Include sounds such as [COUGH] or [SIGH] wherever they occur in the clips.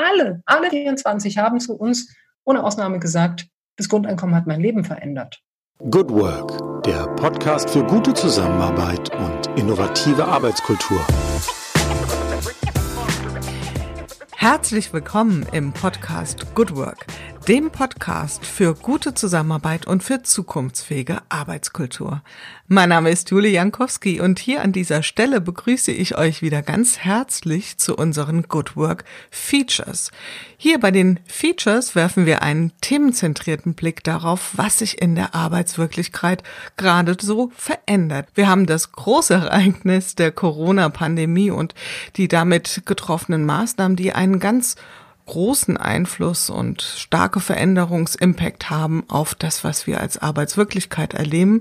alle, alle 24 haben zu uns ohne Ausnahme gesagt, das Grundeinkommen hat mein Leben verändert. Good Work, der Podcast für gute Zusammenarbeit und innovative Arbeitskultur. Herzlich willkommen im Podcast Good Work dem Podcast für gute Zusammenarbeit und für zukunftsfähige Arbeitskultur. Mein Name ist Julie Jankowski und hier an dieser Stelle begrüße ich euch wieder ganz herzlich zu unseren Good Work Features. Hier bei den Features werfen wir einen themenzentrierten Blick darauf, was sich in der Arbeitswirklichkeit gerade so verändert. Wir haben das große Ereignis der Corona-Pandemie und die damit getroffenen Maßnahmen, die einen ganz großen Einfluss und starke Veränderungsimpact haben auf das, was wir als Arbeitswirklichkeit erleben.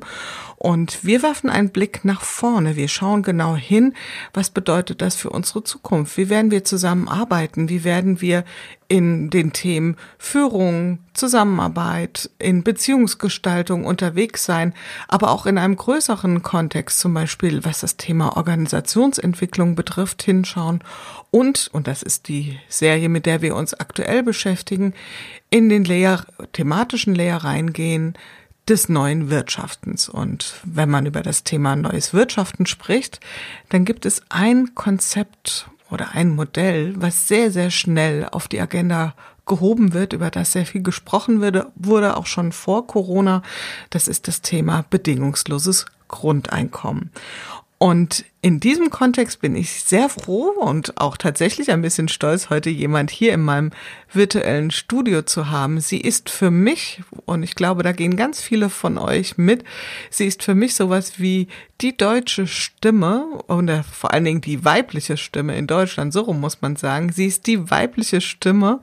Und wir werfen einen Blick nach vorne. Wir schauen genau hin, was bedeutet das für unsere Zukunft? Wie werden wir zusammenarbeiten? Wie werden wir in den Themen Führung, Zusammenarbeit, in Beziehungsgestaltung unterwegs sein, aber auch in einem größeren Kontext, zum Beispiel was das Thema Organisationsentwicklung betrifft, hinschauen und, und das ist die Serie, mit der wir uns aktuell beschäftigen, in den Layer, thematischen Layer reingehen des neuen Wirtschaftens. Und wenn man über das Thema neues Wirtschaften spricht, dann gibt es ein Konzept oder ein Modell, was sehr, sehr schnell auf die Agenda gehoben wird, über das sehr viel gesprochen wurde, wurde auch schon vor Corona. Das ist das Thema bedingungsloses Grundeinkommen. Und in diesem Kontext bin ich sehr froh und auch tatsächlich ein bisschen stolz, heute jemand hier in meinem virtuellen Studio zu haben. Sie ist für mich, und ich glaube, da gehen ganz viele von euch mit, sie ist für mich sowas wie die deutsche Stimme und vor allen Dingen die weibliche Stimme in Deutschland, so rum muss man sagen. Sie ist die weibliche Stimme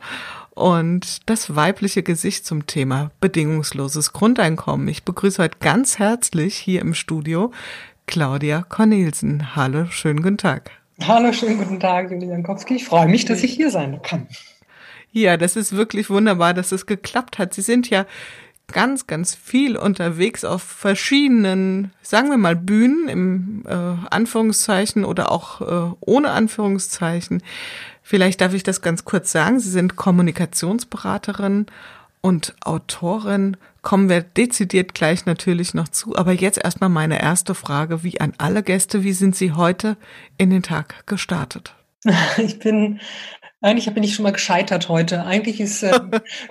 und das weibliche Gesicht zum Thema bedingungsloses Grundeinkommen. Ich begrüße heute ganz herzlich hier im Studio Claudia Cornelsen. Hallo, schönen guten Tag. Hallo, schönen guten Tag, Julia Jankowski. Ich freue mich, dass ich hier sein kann. Ja, das ist wirklich wunderbar, dass es geklappt hat. Sie sind ja ganz, ganz viel unterwegs auf verschiedenen, sagen wir mal, Bühnen im äh, Anführungszeichen oder auch äh, ohne Anführungszeichen. Vielleicht darf ich das ganz kurz sagen. Sie sind Kommunikationsberaterin und Autorin kommen wir dezidiert gleich natürlich noch zu. Aber jetzt erstmal meine erste Frage, wie an alle Gäste, wie sind Sie heute in den Tag gestartet? [LAUGHS] Ich bin eigentlich bin ich schon mal gescheitert heute. Eigentlich ist [LAUGHS] äh,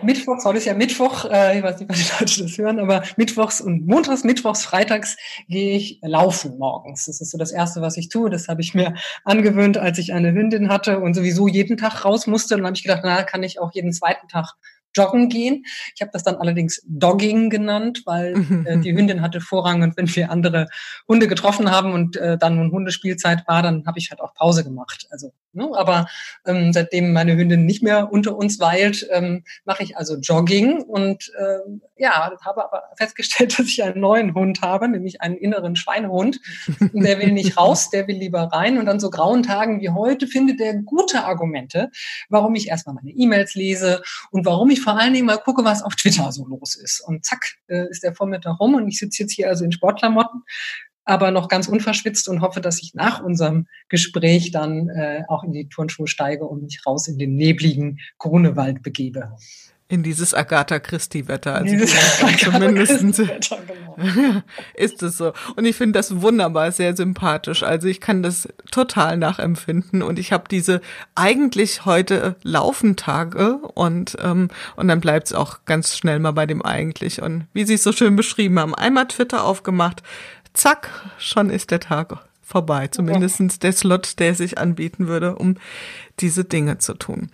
Mittwochs, heute ist ja Mittwoch, äh, ich weiß nicht, was die Leute das hören, aber Mittwochs und Montags, Mittwochs, Freitags gehe ich laufen morgens. Das ist so das Erste, was ich tue. Das habe ich mir angewöhnt, als ich eine Hündin hatte und sowieso jeden Tag raus musste. Und dann habe ich gedacht, na, kann ich auch jeden zweiten Tag joggen gehen. Ich habe das dann allerdings Dogging genannt, weil [LAUGHS] äh, die Hündin hatte Vorrang und wenn wir andere Hunde getroffen haben und äh, dann nun Hundespielzeit war, dann habe ich halt auch Pause gemacht. Also, ne? aber ähm, seitdem meine Hündin nicht mehr unter uns weilt, ähm, mache ich also Jogging und ähm, ja, habe aber festgestellt, [LAUGHS] dass ich einen neuen Hund habe, nämlich einen inneren Schweinehund. Und der will nicht raus, der will lieber rein. Und an so grauen Tagen wie heute findet er gute Argumente, warum ich erstmal meine E-Mails lese und warum ich vor allen Dingen mal gucke, was auf Twitter so los ist. Und zack, äh, ist der Vormittag rum und ich sitze jetzt hier also in Sportklamotten, aber noch ganz unverschwitzt und hoffe, dass ich nach unserem Gespräch dann äh, auch in die Turnschuhe steige und mich raus in den nebligen Grunewald begebe. In dieses Agatha Christie-Wetter. Also zumindest genau. [LAUGHS] ist es so. Und ich finde das wunderbar, sehr sympathisch. Also ich kann das total nachempfinden. Und ich habe diese eigentlich heute Laufentage und, ähm, und dann bleibt es auch ganz schnell mal bei dem eigentlich. Und wie Sie es so schön beschrieben haben, einmal Twitter aufgemacht, zack, schon ist der Tag vorbei. Zumindestens der Slot, der sich anbieten würde, um diese Dinge zu tun.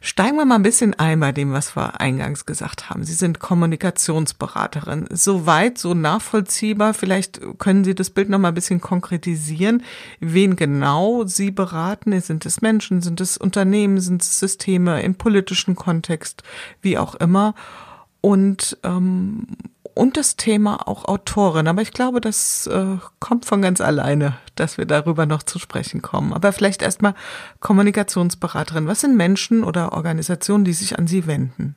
Steigen wir mal ein bisschen ein bei dem, was wir eingangs gesagt haben. Sie sind Kommunikationsberaterin. Soweit, so nachvollziehbar. Vielleicht können Sie das Bild noch mal ein bisschen konkretisieren. Wen genau Sie beraten? Sind es Menschen? Sind es Unternehmen? Sind es Systeme im politischen Kontext? Wie auch immer. Und ähm, und das Thema auch Autorin. Aber ich glaube, das äh, kommt von ganz alleine, dass wir darüber noch zu sprechen kommen. Aber vielleicht erstmal Kommunikationsberaterin. Was sind Menschen oder Organisationen, die sich an Sie wenden?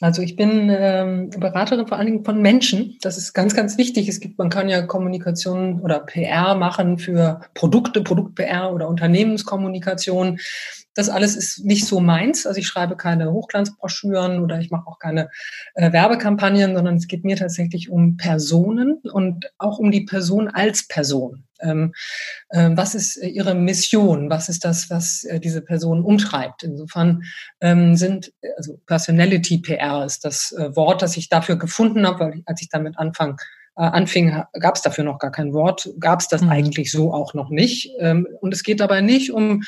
Also ich bin ähm, Beraterin vor allen Dingen von Menschen. Das ist ganz, ganz wichtig. Es gibt, man kann ja Kommunikation oder PR machen für Produkte, Produkt-PR oder Unternehmenskommunikation. Das alles ist nicht so meins. Also ich schreibe keine Hochglanzbroschüren oder ich mache auch keine äh, Werbekampagnen, sondern es geht mir tatsächlich um Personen und auch um die Person als Person. Ähm, äh, was ist ihre Mission? Was ist das, was äh, diese Person umtreibt? Insofern ähm, sind, also Personality PR ist das äh, Wort, das ich dafür gefunden habe, weil ich, als ich damit anfang, äh, anfing, gab es dafür noch gar kein Wort, gab es das mhm. eigentlich so auch noch nicht. Ähm, und es geht dabei nicht um,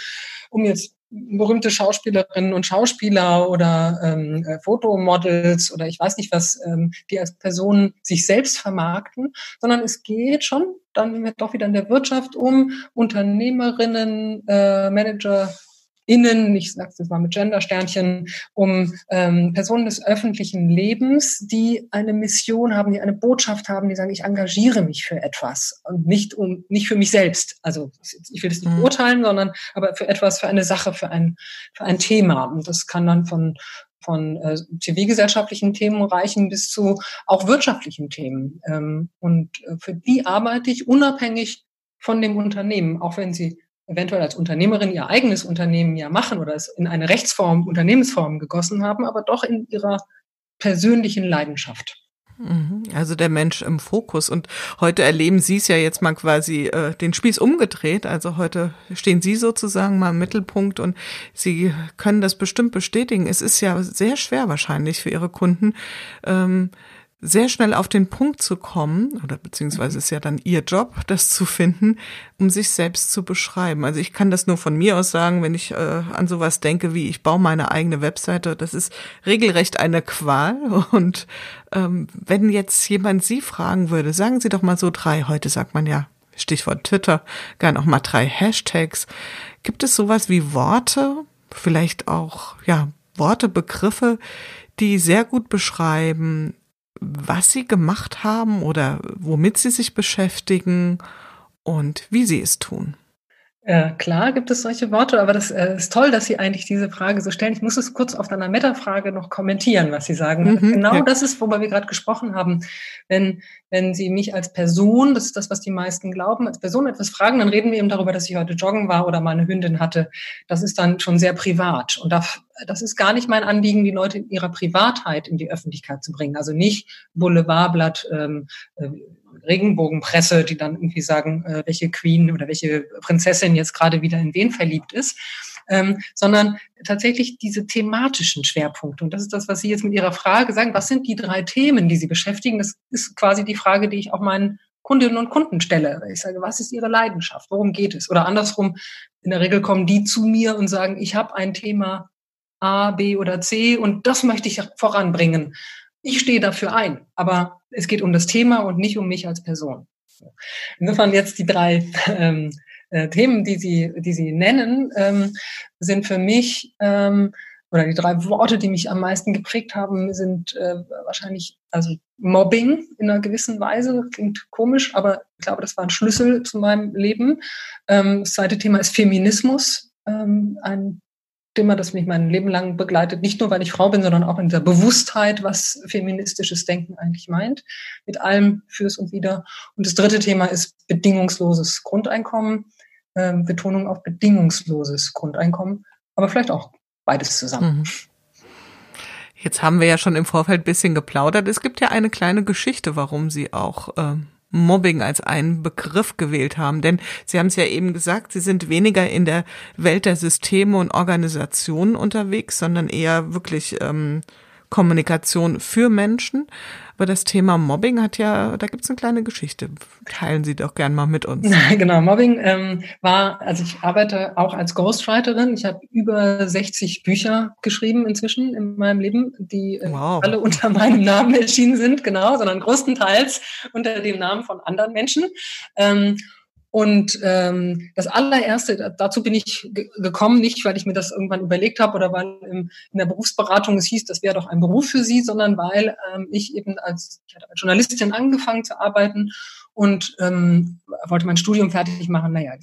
um jetzt berühmte Schauspielerinnen und Schauspieler oder ähm, äh, Fotomodels oder ich weiß nicht was, ähm, die als Personen sich selbst vermarkten, sondern es geht schon dann doch wieder in der Wirtschaft um Unternehmerinnen, äh, Manager, Innen, ich sage es mal mit Gender-Sternchen, um ähm, Personen des öffentlichen Lebens, die eine Mission haben, die eine Botschaft haben, die sagen, ich engagiere mich für etwas und nicht um nicht für mich selbst. Also ich will das nicht mhm. beurteilen, sondern aber für etwas, für eine Sache, für ein für ein Thema. Und das kann dann von von äh, zivilgesellschaftlichen Themen reichen bis zu auch wirtschaftlichen Themen. Ähm, und äh, für die arbeite ich unabhängig von dem Unternehmen, auch wenn sie eventuell als Unternehmerin ihr eigenes Unternehmen ja machen oder es in eine Rechtsform, Unternehmensform gegossen haben, aber doch in ihrer persönlichen Leidenschaft. Mhm. Also der Mensch im Fokus. Und heute erleben Sie es ja jetzt mal quasi äh, den Spieß umgedreht. Also heute stehen Sie sozusagen mal im Mittelpunkt und Sie können das bestimmt bestätigen. Es ist ja sehr schwer wahrscheinlich für Ihre Kunden, ähm, sehr schnell auf den Punkt zu kommen, oder beziehungsweise ist ja dann ihr Job, das zu finden, um sich selbst zu beschreiben. Also ich kann das nur von mir aus sagen, wenn ich äh, an sowas denke, wie ich baue meine eigene Webseite, das ist regelrecht eine Qual. [LAUGHS] Und ähm, wenn jetzt jemand Sie fragen würde, sagen Sie doch mal so drei, heute sagt man ja, Stichwort Twitter, gern auch mal drei Hashtags. Gibt es sowas wie Worte, vielleicht auch, ja, Worte, Begriffe, die sehr gut beschreiben, was Sie gemacht haben oder womit Sie sich beschäftigen und wie Sie es tun. Äh, klar gibt es solche Worte, aber das äh, ist toll, dass Sie eigentlich diese Frage so stellen. Ich muss es kurz auf einer Meta-Frage noch kommentieren, was Sie sagen. Mhm, genau ja. das ist, worüber wir gerade gesprochen haben. Wenn, wenn Sie mich als Person, das ist das, was die meisten glauben, als Person etwas fragen, dann reden wir eben darüber, dass ich heute joggen war oder meine Hündin hatte. Das ist dann schon sehr privat. Und da, das ist gar nicht mein Anliegen, die Leute in ihrer Privatheit in die Öffentlichkeit zu bringen. Also nicht Boulevardblatt, ähm, äh, Regenbogenpresse, die dann irgendwie sagen, äh, welche Queen oder welche Prinzessin jetzt gerade wieder in wen verliebt ist, ähm, sondern tatsächlich diese thematischen Schwerpunkte. Und das ist das, was Sie jetzt mit Ihrer Frage sagen. Was sind die drei Themen, die Sie beschäftigen? Das ist quasi die Frage, die ich auch meinen Kundinnen und Kunden stelle. Ich sage, was ist Ihre Leidenschaft? Worum geht es? Oder andersrum, in der Regel kommen die zu mir und sagen, ich habe ein Thema A, B oder C und das möchte ich voranbringen. Ich stehe dafür ein, aber es geht um das Thema und nicht um mich als Person. Insofern jetzt die drei ähm, äh, Themen, die Sie, die Sie nennen, ähm, sind für mich ähm, oder die drei Worte, die mich am meisten geprägt haben, sind äh, wahrscheinlich also Mobbing in einer gewissen Weise. Klingt komisch, aber ich glaube, das war ein Schlüssel zu meinem Leben. Ähm, das zweite Thema ist Feminismus, ähm, ein Thema, das mich mein Leben lang begleitet, nicht nur, weil ich Frau bin, sondern auch in der Bewusstheit, was feministisches Denken eigentlich meint, mit allem fürs und wieder. Und das dritte Thema ist bedingungsloses Grundeinkommen, äh, Betonung auf bedingungsloses Grundeinkommen, aber vielleicht auch beides zusammen. Mhm. Jetzt haben wir ja schon im Vorfeld bisschen geplaudert. Es gibt ja eine kleine Geschichte, warum Sie auch ähm, Mobbing als einen Begriff gewählt haben. Denn Sie haben es ja eben gesagt, Sie sind weniger in der Welt der Systeme und Organisationen unterwegs, sondern eher wirklich ähm, Kommunikation für Menschen. Aber das Thema Mobbing hat ja, da gibt es eine kleine Geschichte. Teilen Sie doch gern mal mit uns. [LAUGHS] genau, Mobbing ähm, war, also ich arbeite auch als Ghostwriterin. Ich habe über 60 Bücher geschrieben inzwischen in meinem Leben, die äh, wow. alle unter meinem Namen erschienen sind, genau, sondern größtenteils unter dem Namen von anderen Menschen. Ähm, und ähm, das allererste, dazu bin ich gekommen, nicht weil ich mir das irgendwann überlegt habe oder weil im, in der Berufsberatung es hieß, das wäre doch ein Beruf für Sie, sondern weil ähm, ich eben als, ich hatte als Journalistin angefangen zu arbeiten und ähm, wollte mein Studium fertig machen, naja,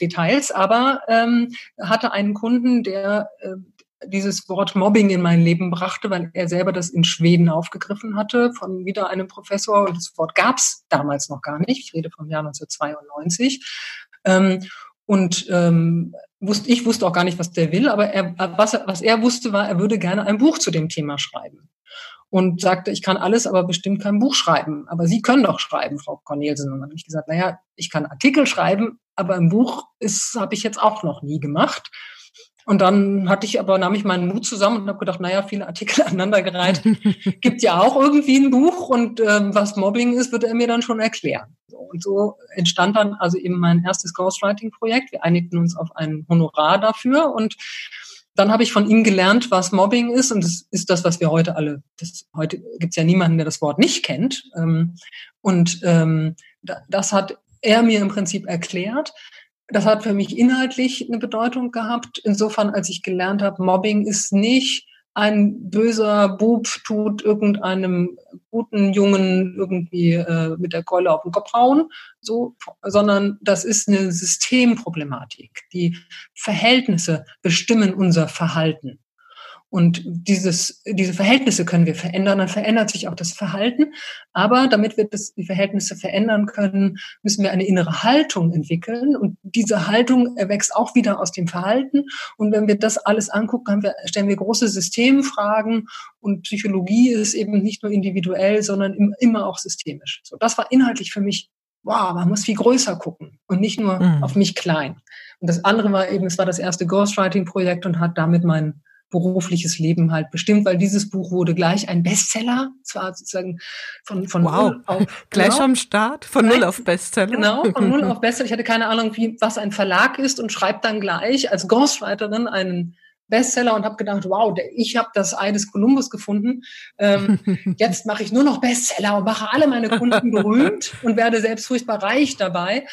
Details, aber ähm, hatte einen Kunden, der äh, dieses Wort Mobbing in mein Leben brachte, weil er selber das in Schweden aufgegriffen hatte von wieder einem Professor. Und das Wort gab es damals noch gar nicht. Ich rede vom Jahr 1992. Ähm, Und ähm, wusste, ich wusste auch gar nicht, was der will, aber er, was, was er wusste, war, er würde gerne ein Buch zu dem Thema schreiben. Und sagte, ich kann alles, aber bestimmt kein Buch schreiben. Aber Sie können doch schreiben, Frau Cornelsen. Und dann habe ich gesagt, naja, ich kann Artikel schreiben, aber ein Buch ist, habe ich jetzt auch noch nie gemacht. Und dann hatte ich aber, nahm ich meinen Mut zusammen und habe gedacht, naja, viele Artikel [LAUGHS] aneinandergereiht. Gibt ja auch irgendwie ein Buch und ähm, was Mobbing ist, wird er mir dann schon erklären. Und so entstand dann also eben mein erstes Ghostwriting-Projekt. Wir einigten uns auf ein Honorar dafür und dann habe ich von ihm gelernt, was Mobbing ist. Und das ist das, was wir heute alle, das, heute gibt es ja niemanden, der das Wort nicht kennt. Ähm, und ähm, das hat er mir im Prinzip erklärt. Das hat für mich inhaltlich eine Bedeutung gehabt. Insofern, als ich gelernt habe, Mobbing ist nicht ein böser Bub tut irgendeinem guten Jungen irgendwie äh, mit der Keule auf den Kopf hauen, so, sondern das ist eine Systemproblematik. Die Verhältnisse bestimmen unser Verhalten. Und dieses, diese Verhältnisse können wir verändern, dann verändert sich auch das Verhalten. Aber damit wir das, die Verhältnisse verändern können, müssen wir eine innere Haltung entwickeln. Und diese Haltung erwächst auch wieder aus dem Verhalten. Und wenn wir das alles angucken, wir, stellen wir große Systemfragen. Und Psychologie ist eben nicht nur individuell, sondern immer auch systemisch. So, das war inhaltlich für mich wow, man muss viel größer gucken und nicht nur mhm. auf mich klein. Und das andere war eben, es war das erste Ghostwriting-Projekt und hat damit mein berufliches Leben halt bestimmt, weil dieses Buch wurde gleich ein Bestseller, zwar sozusagen von, von wow. null auf [LAUGHS] gleich genau, am Start von null auf Bestseller. Genau, von null [LAUGHS] auf Bestseller. Ich hatte keine Ahnung, wie was ein Verlag ist und schreibt dann gleich als Ghostwriterin einen Bestseller und habe gedacht, wow, ich habe das Ei des Kolumbus gefunden. Ähm, [LAUGHS] jetzt mache ich nur noch Bestseller und mache alle meine Kunden berühmt [LAUGHS] und werde selbst furchtbar reich dabei.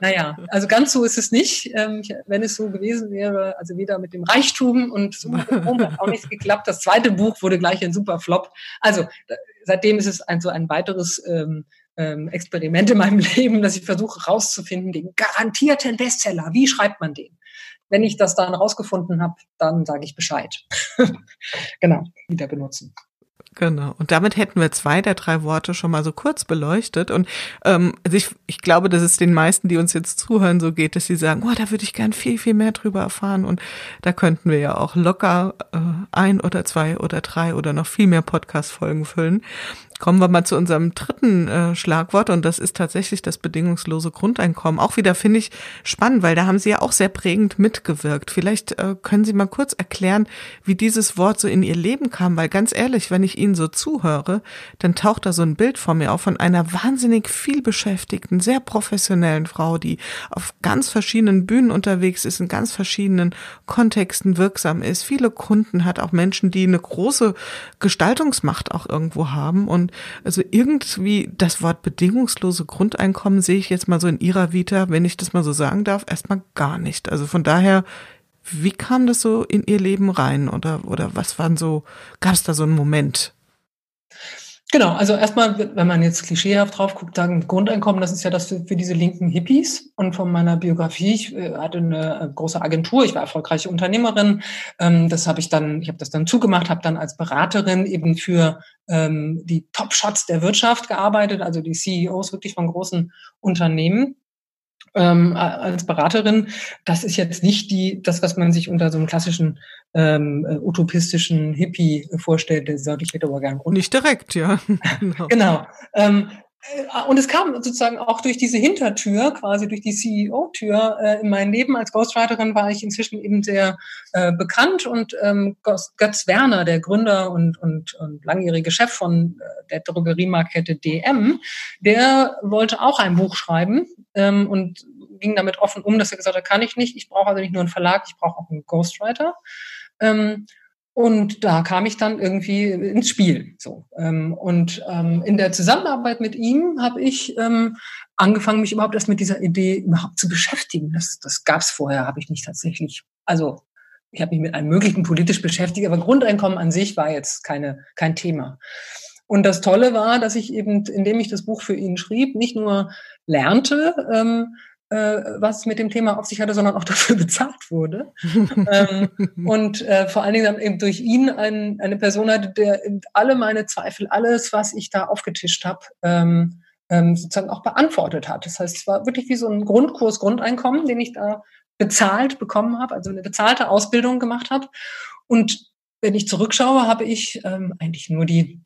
Naja, also ganz so ist es nicht. Ähm, wenn es so gewesen wäre, also wieder mit dem Reichtum und so hat auch nichts geklappt. Das zweite Buch wurde gleich ein super Flop. Also seitdem ist es ein, so ein weiteres ähm, ähm, Experiment in meinem [LAUGHS] Leben, dass ich versuche rauszufinden, den garantierten Bestseller. Wie schreibt man den? Wenn ich das dann rausgefunden habe, dann sage ich Bescheid. [LAUGHS] genau, wieder benutzen. Genau. Und damit hätten wir zwei der drei Worte schon mal so kurz beleuchtet. Und ähm, also ich, ich glaube, dass es den meisten, die uns jetzt zuhören, so geht, dass sie sagen, oh, da würde ich gern viel, viel mehr drüber erfahren. Und da könnten wir ja auch locker äh, ein oder zwei oder drei oder noch viel mehr Podcast-Folgen füllen. Kommen wir mal zu unserem dritten äh, Schlagwort und das ist tatsächlich das bedingungslose Grundeinkommen. Auch wieder finde ich spannend, weil da haben Sie ja auch sehr prägend mitgewirkt. Vielleicht äh, können Sie mal kurz erklären, wie dieses Wort so in Ihr Leben kam, weil ganz ehrlich, wenn ich Ihnen so zuhöre, dann taucht da so ein Bild vor mir auf von einer wahnsinnig viel beschäftigten, sehr professionellen Frau, die auf ganz verschiedenen Bühnen unterwegs ist, in ganz verschiedenen Kontexten wirksam ist, viele Kunden hat, auch Menschen, die eine große Gestaltungsmacht auch irgendwo haben und also irgendwie das Wort bedingungslose Grundeinkommen sehe ich jetzt mal so in Ihrer Vita, wenn ich das mal so sagen darf, erstmal gar nicht. Also von daher, wie kam das so in Ihr Leben rein oder, oder was waren so, gab es da so einen Moment? Genau, also erstmal, wenn man jetzt klischeehaft drauf guckt, sagen Grundeinkommen, das ist ja das für, für diese linken Hippies. Und von meiner Biografie, ich äh, hatte eine äh, große Agentur, ich war erfolgreiche Unternehmerin. Ähm, das habe ich dann, ich habe das dann zugemacht, habe dann als Beraterin eben für ähm, die Top-Shots der Wirtschaft gearbeitet, also die CEOs wirklich von großen Unternehmen ähm, als Beraterin, das ist jetzt nicht die, das, was man sich unter so einem klassischen ähm, äh, utopistischen Hippie vorstellt, der sagt, ich hätte aber gern Grund. Nicht direkt, ja. [LAUGHS] genau. [LAUGHS] genau. Ähm, äh, und es kam sozusagen auch durch diese Hintertür, quasi durch die CEO-Tür äh, in mein Leben. Als Ghostwriterin war ich inzwischen eben sehr äh, bekannt und ähm, Götz Werner, der Gründer und, und, und langjährige Chef von äh, der Drogeriemarkette DM, der wollte auch ein Buch schreiben ähm, und ging damit offen um, dass er gesagt hat, kann ich nicht, ich brauche also nicht nur einen Verlag, ich brauche auch einen Ghostwriter. Ähm, und da kam ich dann irgendwie ins Spiel. So. Ähm, und ähm, in der Zusammenarbeit mit ihm habe ich ähm, angefangen, mich überhaupt erst mit dieser Idee überhaupt zu beschäftigen. Das, das gab es vorher, habe ich nicht tatsächlich. Also ich habe mich mit allem Möglichen politisch beschäftigt, aber Grundeinkommen an sich war jetzt keine, kein Thema. Und das Tolle war, dass ich eben, indem ich das Buch für ihn schrieb, nicht nur lernte, was mit dem Thema auf sich hatte, sondern auch [LAUGHS] dafür bezahlt wurde. ähm, [LAUGHS] und äh, vor allen Dingen dann eben durch ihn ein, eine Person hatte, der alle meine Zweifel, alles, was ich da aufgetischt habe, ähm, ähm, sozusagen auch beantwortet hat. Das heißt, es war wirklich wie so ein Grundkurs Grundeinkommen, den ich da bezahlt bekommen habe, also eine bezahlte Ausbildung gemacht habe. Und wenn ich zurückschaue, habe ich ähm, eigentlich nur die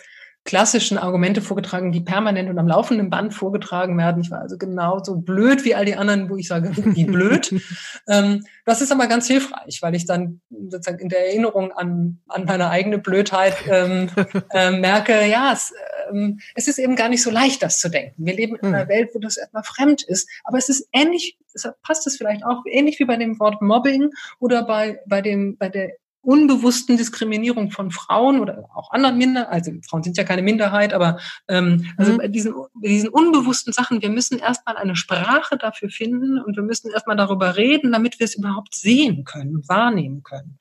klassischen Argumente vorgetragen, die permanent und am laufenden Band vorgetragen werden. Ich war also genauso blöd wie all die anderen, wo ich sage, wie blöd. [LAUGHS] ähm, das ist aber ganz hilfreich, weil ich dann sozusagen in der Erinnerung an, an meine eigene Blödheit ähm, [LAUGHS] äh, merke, ja, es, ähm, es ist eben gar nicht so leicht, das zu denken. Wir leben in einer hm. Welt, wo das erstmal fremd ist, aber es ist ähnlich, deshalb passt es vielleicht auch ähnlich wie bei dem Wort Mobbing oder bei, bei dem, bei der unbewussten Diskriminierung von Frauen oder auch anderen Minder, also Frauen sind ja keine Minderheit, aber ähm, also mhm. bei diesen, bei diesen unbewussten Sachen, wir müssen erstmal eine Sprache dafür finden und wir müssen erstmal darüber reden, damit wir es überhaupt sehen können und wahrnehmen können.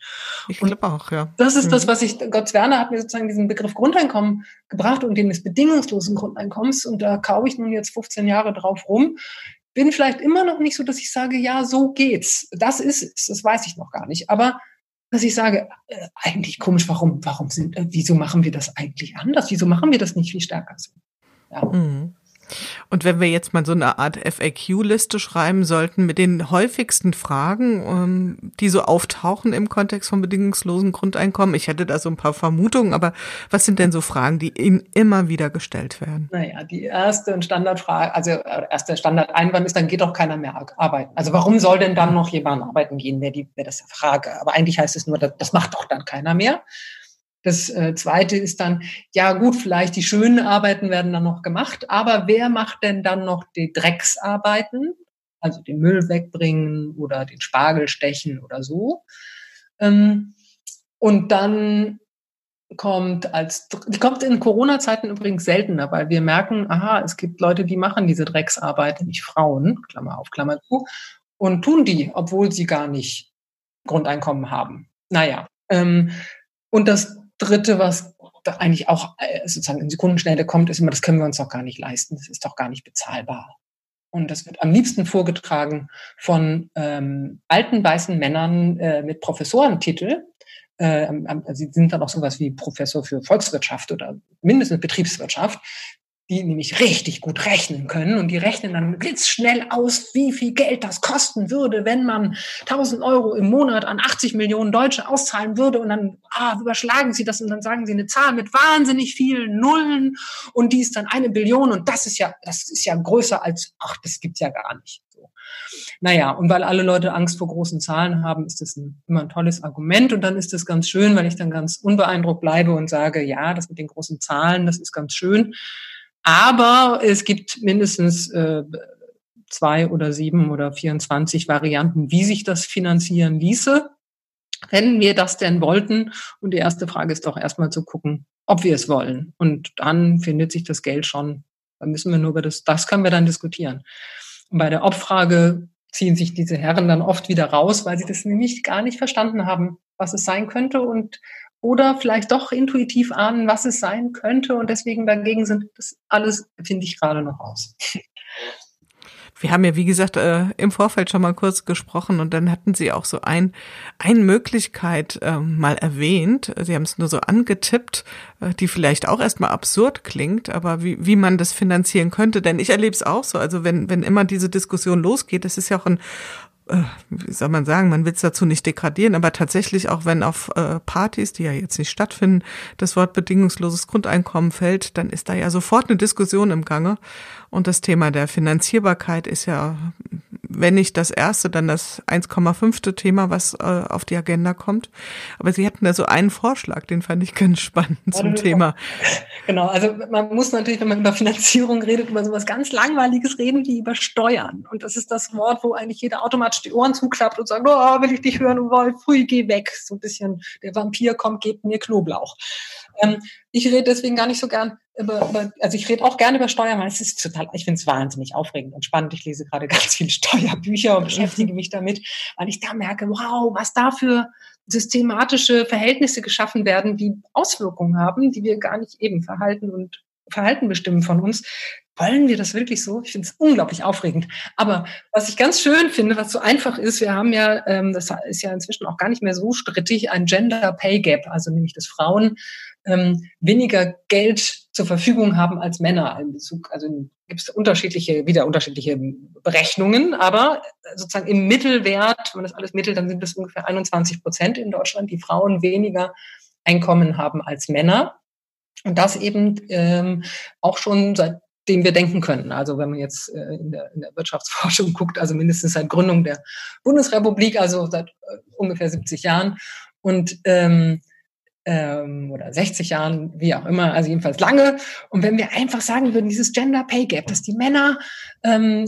Ich glaube auch, ja. Das ist mhm. das, was ich, Gott Werner hat mir sozusagen diesen Begriff Grundeinkommen gebracht und den des bedingungslosen Grundeinkommens und da kaue ich nun jetzt 15 Jahre drauf rum bin vielleicht immer noch nicht so, dass ich sage, ja, so geht's. Das ist es. Das weiß ich noch gar nicht. Aber dass ich sage, äh, eigentlich komisch, warum, warum sind, äh, wieso machen wir das eigentlich anders? Wieso machen wir das nicht viel stärker so? Ja. Mhm. Und wenn wir jetzt mal so eine Art FAQ-Liste schreiben sollten mit den häufigsten Fragen, ähm, die so auftauchen im Kontext von bedingungslosen Grundeinkommen, ich hätte da so ein paar Vermutungen, aber was sind denn so Fragen, die Ihnen immer wieder gestellt werden? Naja, die erste Standardfrage, also äh, erste Standardeinwand ist, dann geht doch keiner mehr arbeiten. Also warum soll denn dann noch jemand arbeiten gehen, wäre die, wäre das eine Frage. Aber eigentlich heißt es nur, das macht doch dann keiner mehr. Das äh, Zweite ist dann, ja gut, vielleicht die schönen Arbeiten werden dann noch gemacht, aber wer macht denn dann noch die Drecksarbeiten? Also den Müll wegbringen oder den Spargel stechen oder so. Ähm, und dann kommt als, die kommt in Corona-Zeiten übrigens seltener, weil wir merken, aha, es gibt Leute, die machen diese Drecksarbeit, nicht Frauen, Klammer auf, Klammer zu, und tun die, obwohl sie gar nicht Grundeinkommen haben. Naja, ähm, und das Dritte, was da eigentlich auch äh, sozusagen in Sekundenschnelle kommt, ist immer, das können wir uns doch gar nicht leisten, das ist doch gar nicht bezahlbar. Und das wird am liebsten vorgetragen von ähm, alten weißen Männern äh, mit Professorentitel. Äh, sie sind dann auch sowas wie Professor für Volkswirtschaft oder mindestens Betriebswirtschaft, die nämlich richtig gut rechnen können und die rechnen dann blitzschnell aus, wie viel Geld das kosten würde, wenn man 1000 Euro im Monat an 80 Millionen Deutsche auszahlen würde und dann ah, überschlagen sie das und dann sagen sie eine Zahl mit wahnsinnig vielen Nullen und die ist dann eine Billion und das ist ja, das ist ja größer als, ach, das gibt's ja gar nicht. Naja, und weil alle Leute Angst vor großen Zahlen haben, ist das ein, immer ein tolles Argument und dann ist das ganz schön, weil ich dann ganz unbeeindruckt bleibe und sage, ja, das mit den großen Zahlen, das ist ganz schön. Aber es gibt mindestens äh, zwei oder sieben oder 24 Varianten, wie sich das finanzieren ließe, wenn wir das denn wollten. Und die erste Frage ist doch erstmal zu gucken, ob wir es wollen. Und dann findet sich das Geld schon. Da müssen wir nur über das, das können wir dann diskutieren. Und bei der Obfrage ziehen sich diese Herren dann oft wieder raus, weil sie das nämlich gar nicht verstanden haben, was es sein könnte und oder vielleicht doch intuitiv ahnen, was es sein könnte und deswegen dagegen sind. Das alles finde ich gerade noch aus. [LAUGHS] Wir haben ja, wie gesagt, äh, im Vorfeld schon mal kurz gesprochen und dann hatten Sie auch so ein, eine Möglichkeit äh, mal erwähnt. Sie haben es nur so angetippt, äh, die vielleicht auch erstmal absurd klingt, aber wie, wie man das finanzieren könnte. Denn ich erlebe es auch so. Also wenn, wenn immer diese Diskussion losgeht, das ist ja auch ein wie soll man sagen, man will es dazu nicht degradieren, aber tatsächlich auch wenn auf äh, Partys, die ja jetzt nicht stattfinden, das Wort bedingungsloses Grundeinkommen fällt, dann ist da ja sofort eine Diskussion im Gange. Und das Thema der Finanzierbarkeit ist ja, wenn nicht das erste, dann das 1,5. Thema, was äh, auf die Agenda kommt. Aber Sie hatten da so einen Vorschlag, den fand ich ganz spannend zum Thema. Genau, also man muss natürlich, wenn man über Finanzierung redet, über sowas ganz Langweiliges reden wie über Steuern. Und das ist das Wort, wo eigentlich jeder automatisch die Ohren zuklappt und sagt, oh, will ich dich hören wollen, pfui, geh weg. So ein bisschen, der Vampir kommt, gebt mir Knoblauch. Ähm, ich rede deswegen gar nicht so gern über, über also ich rede auch gerne über Steuern, weil es ist total, ich finde es wahnsinnig aufregend und spannend. Ich lese gerade [LAUGHS] ganz viele Steuerbücher und beschäftige mich damit, weil ich da merke, wow, was da für systematische Verhältnisse geschaffen werden, die Auswirkungen haben, die wir gar nicht eben Verhalten und Verhalten bestimmen von uns. Wollen wir das wirklich so? Ich finde es unglaublich aufregend. Aber was ich ganz schön finde, was so einfach ist, wir haben ja, ähm, das ist ja inzwischen auch gar nicht mehr so strittig, ein Gender Pay Gap, also nämlich dass Frauen ähm, weniger Geld zur Verfügung haben als Männer. Also gibt es unterschiedliche, wieder unterschiedliche Berechnungen, aber sozusagen im Mittelwert, wenn man das alles mittelt, dann sind es ungefähr 21 Prozent in Deutschland, die Frauen weniger Einkommen haben als Männer. Und das eben ähm, auch schon seit dem wir denken können. Also wenn man jetzt äh, in, der, in der Wirtschaftsforschung [LAUGHS] guckt, also mindestens seit Gründung der Bundesrepublik, also seit äh, ungefähr 70 Jahren und ähm, ähm, oder 60 Jahren, wie auch immer, also jedenfalls lange. Und wenn wir einfach sagen würden, dieses Gender Pay Gap, dass die Männer ähm,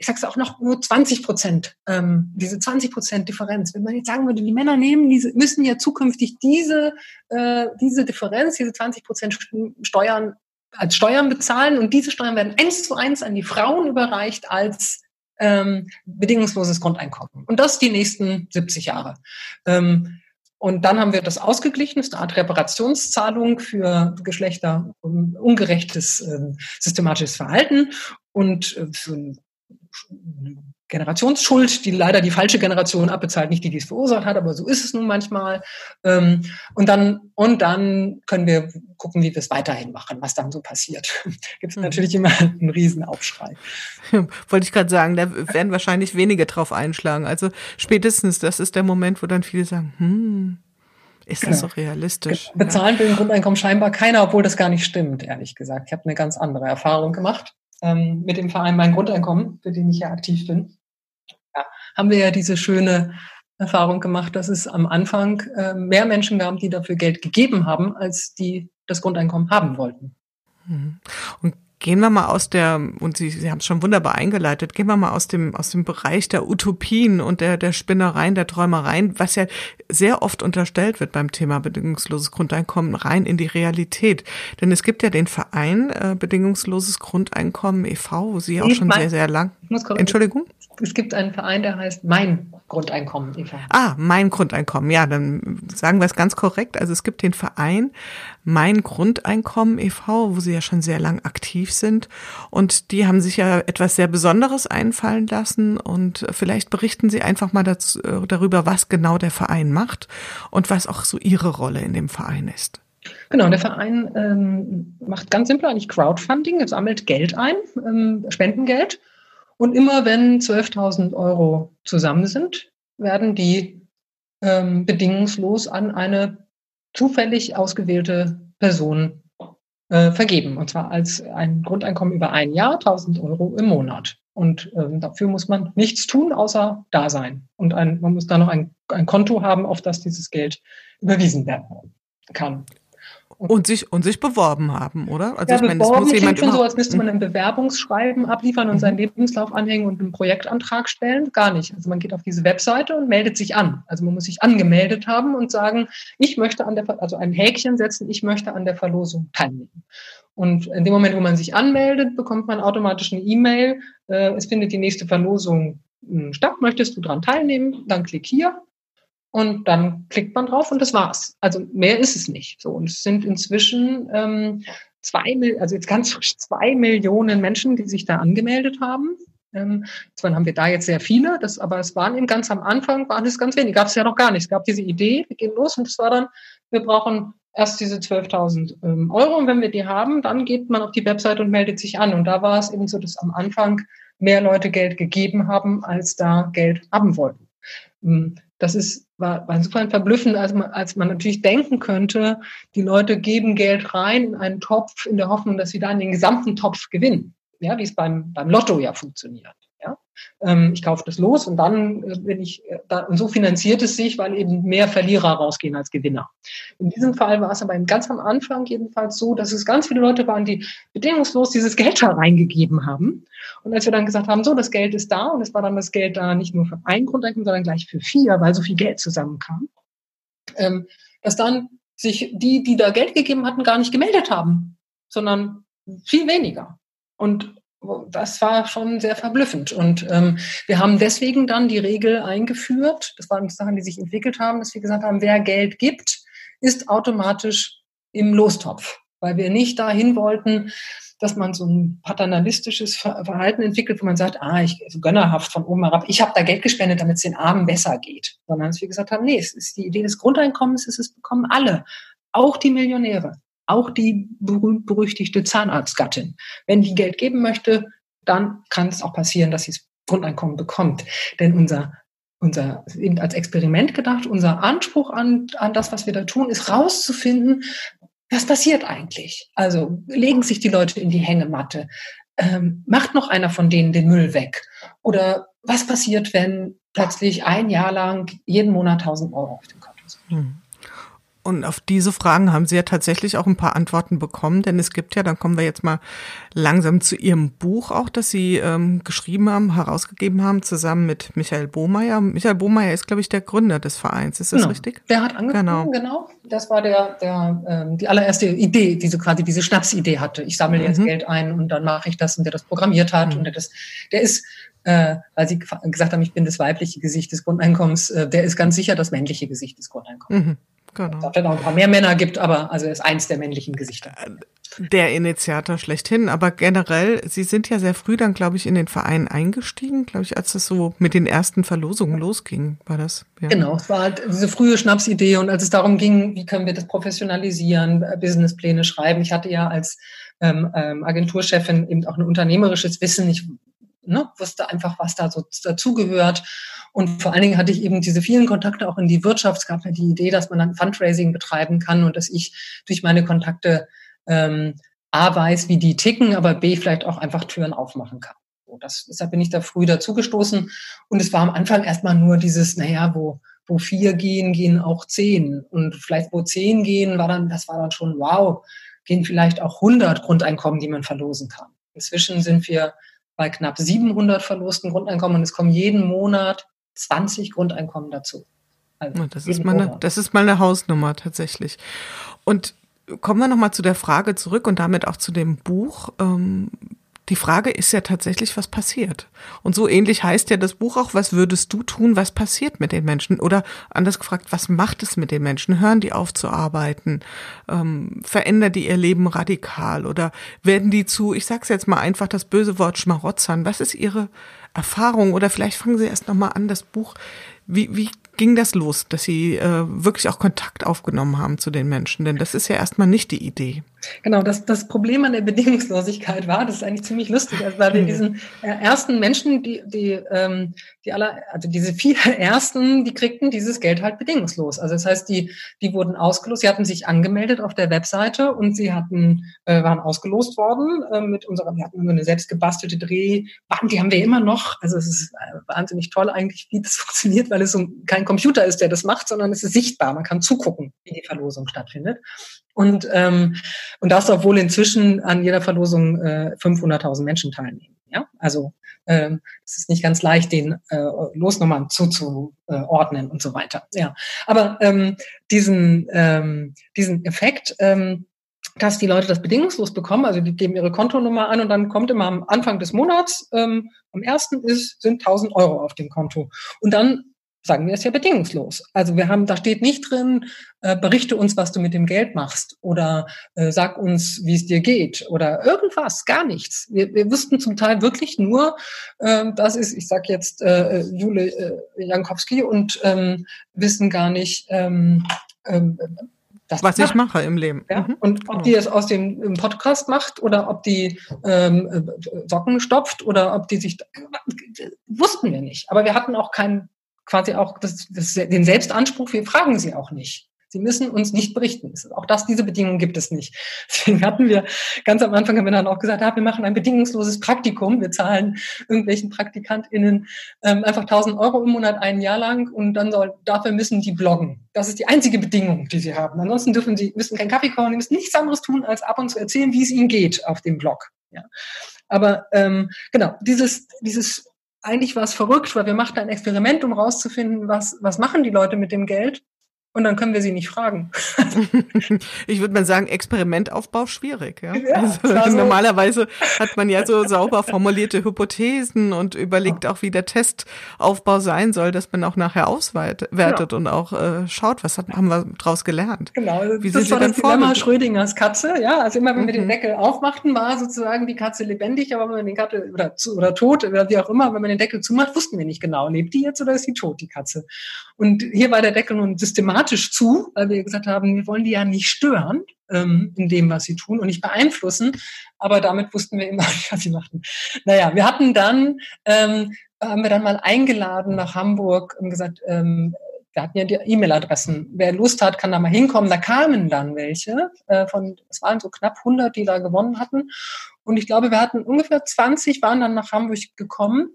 ich sag's auch noch nur 20 Prozent, ähm, diese 20 Prozent Differenz. Wenn man jetzt sagen würde, die Männer nehmen diese, müssen ja zukünftig diese, äh, diese Differenz, diese 20 Prozent Steuern als Steuern bezahlen und diese Steuern werden eins zu eins an die Frauen überreicht als ähm, bedingungsloses Grundeinkommen. Und das die nächsten 70 Jahre. Ähm, und dann haben wir das ausgeglichen, das ist eine Art Reparationszahlung für Geschlechter ungerechtes äh, systematisches Verhalten und äh, für Generationsschuld, die leider die falsche Generation abbezahlt, nicht die, die es verursacht hat, aber so ist es nun manchmal. Ähm, und dann und dann können wir gucken, wie wir es weiterhin machen, was dann so passiert. [LAUGHS] Gibt es mhm. natürlich immer einen Riesenaufschrei. [LAUGHS] Wollte ich gerade sagen, da werden wahrscheinlich wenige drauf einschlagen. Also spätestens, das ist der Moment, wo dann viele sagen, hm, ist das genau. so realistisch? Bezahlen will im Grundeinkommen scheinbar keiner, obwohl das gar nicht stimmt, ehrlich gesagt. Ich habe eine ganz andere Erfahrung gemacht ähm, mit dem Verein Mein Grundeinkommen, für den ich ja aktiv bin ja, haben wir ja diese schöne Erfahrung gemacht, dass es am Anfang äh, mehr Menschen gab, die dafür Geld gegeben haben, als die das Grundeinkommen haben wollten. Mhm. Und Gehen wir mal aus der, und Sie, Sie haben es schon wunderbar eingeleitet, gehen wir mal aus dem, aus dem Bereich der Utopien und der, der Spinnereien, der Träumereien, was ja sehr oft unterstellt wird beim Thema bedingungsloses Grundeinkommen, rein in die Realität. Denn es gibt ja den Verein äh, Bedingungsloses Grundeinkommen e.V., wo Sie auch schon sehr, sehr lang. Entschuldigung? Es gibt einen Verein, der heißt Mein Grundeinkommen e.V. Ah, Mein Grundeinkommen. Ja, dann sagen wir es ganz korrekt. Also es gibt den Verein Mein Grundeinkommen e.V., wo Sie ja schon sehr lang aktiv sind. Und die haben sich ja etwas sehr Besonderes einfallen lassen. Und vielleicht berichten Sie einfach mal dazu, äh, darüber, was genau der Verein macht und was auch so Ihre Rolle in dem Verein ist. Genau, der Verein ähm, macht ganz simpel eigentlich Crowdfunding, er sammelt Geld ein, ähm, Spendengeld und immer wenn 12.000 Euro zusammen sind, werden die ähm, bedingungslos an eine zufällig ausgewählte Person äh, vergeben. Und zwar als ein Grundeinkommen über ein Jahr, 1.000 Euro im Monat. Und ähm, dafür muss man nichts tun, außer da sein. Und ein, man muss da noch ein, ein Konto haben, auf das dieses Geld überwiesen werden kann. Und sich, und sich beworben haben, oder? Also ja, ich meine, das muss jemand schon so, als müsste man ein Bewerbungsschreiben abliefern und mhm. seinen Lebenslauf anhängen und einen Projektantrag stellen. Gar nicht. Also man geht auf diese Webseite und meldet sich an. Also man muss sich angemeldet haben und sagen, ich möchte an der, also ein Häkchen setzen, ich möchte an der Verlosung teilnehmen. Und in dem Moment, wo man sich anmeldet, bekommt man automatisch eine E-Mail. Äh, es findet die nächste Verlosung hm, statt. Möchtest du daran teilnehmen? Dann klick hier und dann klickt man drauf und das war's. Also mehr ist es nicht. So und es sind inzwischen ähm, zwei, also jetzt ganz [LAUGHS] frisch zwei Millionen Menschen, die sich da angemeldet haben. Ähm, zwar haben wir da jetzt sehr viele, das, aber es waren eben ganz am Anfang, waren es ganz wenig, gab es ja noch gar nicht. Es gab diese Idee, wir gehen los und es war dann, wir brauchen erst diese 12.000 ähm, Euro und wenn wir die haben, dann geht man auf die Website und meldet sich an. Und da war es eben so, dass am Anfang mehr Leute Geld gegeben haben, als da Geld haben wollten. Ähm, das ist, war, war insofern verblüffend, als man, als man natürlich denken könnte, die Leute geben Geld rein in einen Topf in der Hoffnung, dass sie dann den gesamten Topf gewinnen. Ja, wie es beim, beim Lotto ja funktioniert. Ähm, ich kaufe das los und dann äh, bin ich, äh, da, und so finanziert es sich, weil eben mehr Verlierer rausgehen als Gewinner. In diesem Fall war es aber ganz am Anfang jedenfalls so, dass es ganz viele Leute waren, die bedingungslos dieses Geld hereingegeben haben. Und als wir dann gesagt haben, so, das Geld ist da und es war dann das Geld da nicht nur für ein Grundeinkommen, sondern gleich für vier, weil so viel Geld zusammenkam, ähm, dass dann sich die, die da Geld gegeben hatten, gar nicht gemeldet haben, sondern viel weniger. Und das war schon sehr verblüffend. Und ähm, wir haben deswegen dann die Regel eingeführt, das waren Sachen, die sich entwickelt haben, dass wir gesagt haben, wer Geld gibt, ist automatisch im Lostopf, weil wir nicht dahin wollten, dass man so ein paternalistisches Verhalten entwickelt, wo man sagt, ah, ich so gönnerhaft von oben herab, ich habe da Geld gespendet, damit es den Armen besser geht. Sondern dass wir gesagt haben, nee, es ist die Idee des Grundeinkommens, ist es bekommen alle auch die Millionäre, auch die berühmt-berüchtigte Zahnarztgattin. Wenn die Geld geben möchte, dann kann es auch passieren, dass sie das Grundeinkommen bekommt. Denn unser unser, als Experiment gedacht, unser Anspruch an, an das, was wir da tun, ist rauszufinden, was passiert eigentlich? Also legen sich die Leute in die Hängematte? Ähm, macht noch einer von denen den Müll weg? Oder was passiert, wenn plötzlich ein Jahr lang jeden Monat 1000 Euro auf dem Konto sind? Hm. Und auf diese Fragen haben Sie ja tatsächlich auch ein paar Antworten bekommen, denn es gibt ja, dann kommen wir jetzt mal langsam zu Ihrem Buch auch, das Sie ähm, geschrieben haben, herausgegeben haben, zusammen mit Michael Bohmeier. Michael Bohmeier ist, glaube ich, der Gründer des Vereins, ist das genau. richtig? Der hat angefangen, genau. genau. Das war der, der ähm, die allererste Idee, diese quasi diese Schnapsidee hatte. Ich sammle jetzt mhm. Geld ein und dann mache ich das und der das programmiert hat mhm. und der das, der ist äh, weil Sie gesagt haben, ich bin das weibliche Gesicht des Grundeinkommens, äh, der ist ganz sicher das männliche Gesicht des Grundeinkommens. Mhm. Genau. Es auch ein paar mehr Männer gibt, aber also er ist eins der männlichen Gesichter. Der Initiator schlechthin. Aber generell, Sie sind ja sehr früh dann, glaube ich, in den Verein eingestiegen, glaube ich, als es so mit den ersten Verlosungen losging, war das? Ja. Genau, es war halt diese frühe Schnapsidee und als es darum ging, wie können wir das professionalisieren, Businesspläne schreiben. Ich hatte ja als ähm, ähm, Agenturchefin eben auch ein unternehmerisches Wissen. Ich ne, wusste einfach, was da so dazugehört und vor allen Dingen hatte ich eben diese vielen Kontakte auch in die Wirtschaft. Es gab ja die Idee, dass man dann Fundraising betreiben kann und dass ich durch meine Kontakte ähm, A weiß, wie die ticken, aber B vielleicht auch einfach Türen aufmachen kann. So, das, deshalb bin ich da früh dazugestoßen. Und es war am Anfang erstmal nur dieses, naja, wo, wo vier gehen, gehen auch zehn. Und vielleicht wo zehn gehen, war dann, das war dann schon, wow, gehen vielleicht auch 100 Grundeinkommen, die man verlosen kann. Inzwischen sind wir bei knapp 700 verlosten Grundeinkommen und es kommen jeden Monat 20 Grundeinkommen dazu. Also das, ist mal eine, das ist mal eine Hausnummer tatsächlich. Und kommen wir nochmal zu der Frage zurück und damit auch zu dem Buch. Ähm, die Frage ist ja tatsächlich, was passiert. Und so ähnlich heißt ja das Buch auch, was würdest du tun, was passiert mit den Menschen? Oder anders gefragt, was macht es mit den Menschen? Hören die auf zu arbeiten? Ähm, verändert die ihr Leben radikal? Oder werden die zu, ich sag's jetzt mal einfach, das böse Wort Schmarotzern? Was ist ihre Erfahrung? Oder vielleicht fangen Sie erst nochmal an, das Buch. Wie, wie ging das los, dass Sie äh, wirklich auch Kontakt aufgenommen haben zu den Menschen? Denn das ist ja erstmal nicht die Idee. Genau, das, das Problem an der Bedingungslosigkeit war, das ist eigentlich ziemlich lustig, also weil wir diesen äh, ersten Menschen, die, die, ähm, die aller, also diese vier [LAUGHS] ersten, die kriegten dieses Geld halt bedingungslos. Also das heißt, die, die wurden ausgelost, sie hatten sich angemeldet auf der Webseite und sie hatten, äh, waren ausgelost worden äh, mit unserer, wir hatten eine selbst gebastelte Drehband, die haben wir immer noch. Also es ist äh, wahnsinnig toll eigentlich, wie das [LAUGHS] funktioniert, weil es so kein Computer ist, der das macht, sondern es ist sichtbar. Man kann zugucken, wie die Verlosung stattfindet. Und, ähm, und das, obwohl inzwischen an jeder Verlosung äh, 500.000 Menschen teilnehmen. Ja, also ähm, es ist nicht ganz leicht, den äh, Losnummern zuzuordnen und so weiter. Ja, aber ähm, diesen diesen diesen Effekt, ähm, dass die Leute das bedingungslos bekommen, also die geben ihre Kontonummer an und dann kommt immer am Anfang des Monats, ähm, am ersten ist sind 1000 Euro auf dem Konto und dann sagen wir es ja bedingungslos. Also wir haben, da steht nicht drin, äh, berichte uns, was du mit dem Geld machst oder äh, sag uns, wie es dir geht oder irgendwas, gar nichts. Wir, wir wussten zum Teil wirklich nur, äh, das ist, ich sag jetzt äh, Jule äh, Jankowski und ähm, wissen gar nicht, ähm, ähm, das was ich mache im Leben. Ja? Mhm. Und ob die es aus dem Podcast macht oder ob die ähm, äh, Socken stopft oder ob die sich wussten wir nicht. Aber wir hatten auch keinen quasi auch das, das, den Selbstanspruch, wir fragen sie auch nicht. Sie müssen uns nicht berichten. Auch das, diese Bedingungen gibt es nicht. [LAUGHS] Deswegen hatten wir ganz am Anfang haben wir dann auch gesagt, ja, wir machen ein bedingungsloses Praktikum. Wir zahlen irgendwelchen PraktikantInnen ähm, einfach 1000 Euro im Monat ein Jahr lang und dann soll, dafür müssen die bloggen. Das ist die einzige Bedingung, die sie haben. Ansonsten dürfen sie, müssen keinen Kaffee kochen, die müssen nichts anderes tun, als ab und zu erzählen, wie es ihnen geht auf dem Blog. Ja. Aber ähm, genau, dieses, dieses eigentlich war es verrückt, weil wir machten ein Experiment, um rauszufinden, was, was machen die Leute mit dem Geld. Und dann können wir sie nicht fragen. [LAUGHS] ich würde mal sagen, Experimentaufbau schwierig. Ja? ja also, also, normalerweise hat man ja so sauber formulierte Hypothesen und überlegt auch, wie der Testaufbau sein soll, dass man auch nachher auswertet genau. und auch äh, schaut, was hat, haben wir daraus gelernt. Genau, wie das war das Dilemma Schrödingers Katze. Ja, also immer wenn wir den mhm. Deckel aufmachten, war sozusagen die Katze lebendig, aber wenn man den Katze oder, oder tot oder wie auch immer, wenn man den Deckel zumacht, wussten wir nicht genau, lebt die jetzt oder ist sie tot, die Katze. Und hier war der Deckel nun systematisch diplomatisch zu, weil wir gesagt haben, wir wollen die ja nicht stören ähm, in dem, was sie tun und nicht beeinflussen. Aber damit wussten wir immer [LAUGHS] nicht, was sie machten. Naja, wir hatten dann, ähm, haben wir dann mal eingeladen nach Hamburg und gesagt, ähm, wir hatten ja die E-Mail-Adressen. Wer Lust hat, kann da mal hinkommen. Da kamen dann welche äh, von, es waren so knapp 100, die da gewonnen hatten. Und ich glaube, wir hatten ungefähr 20 waren dann nach Hamburg gekommen.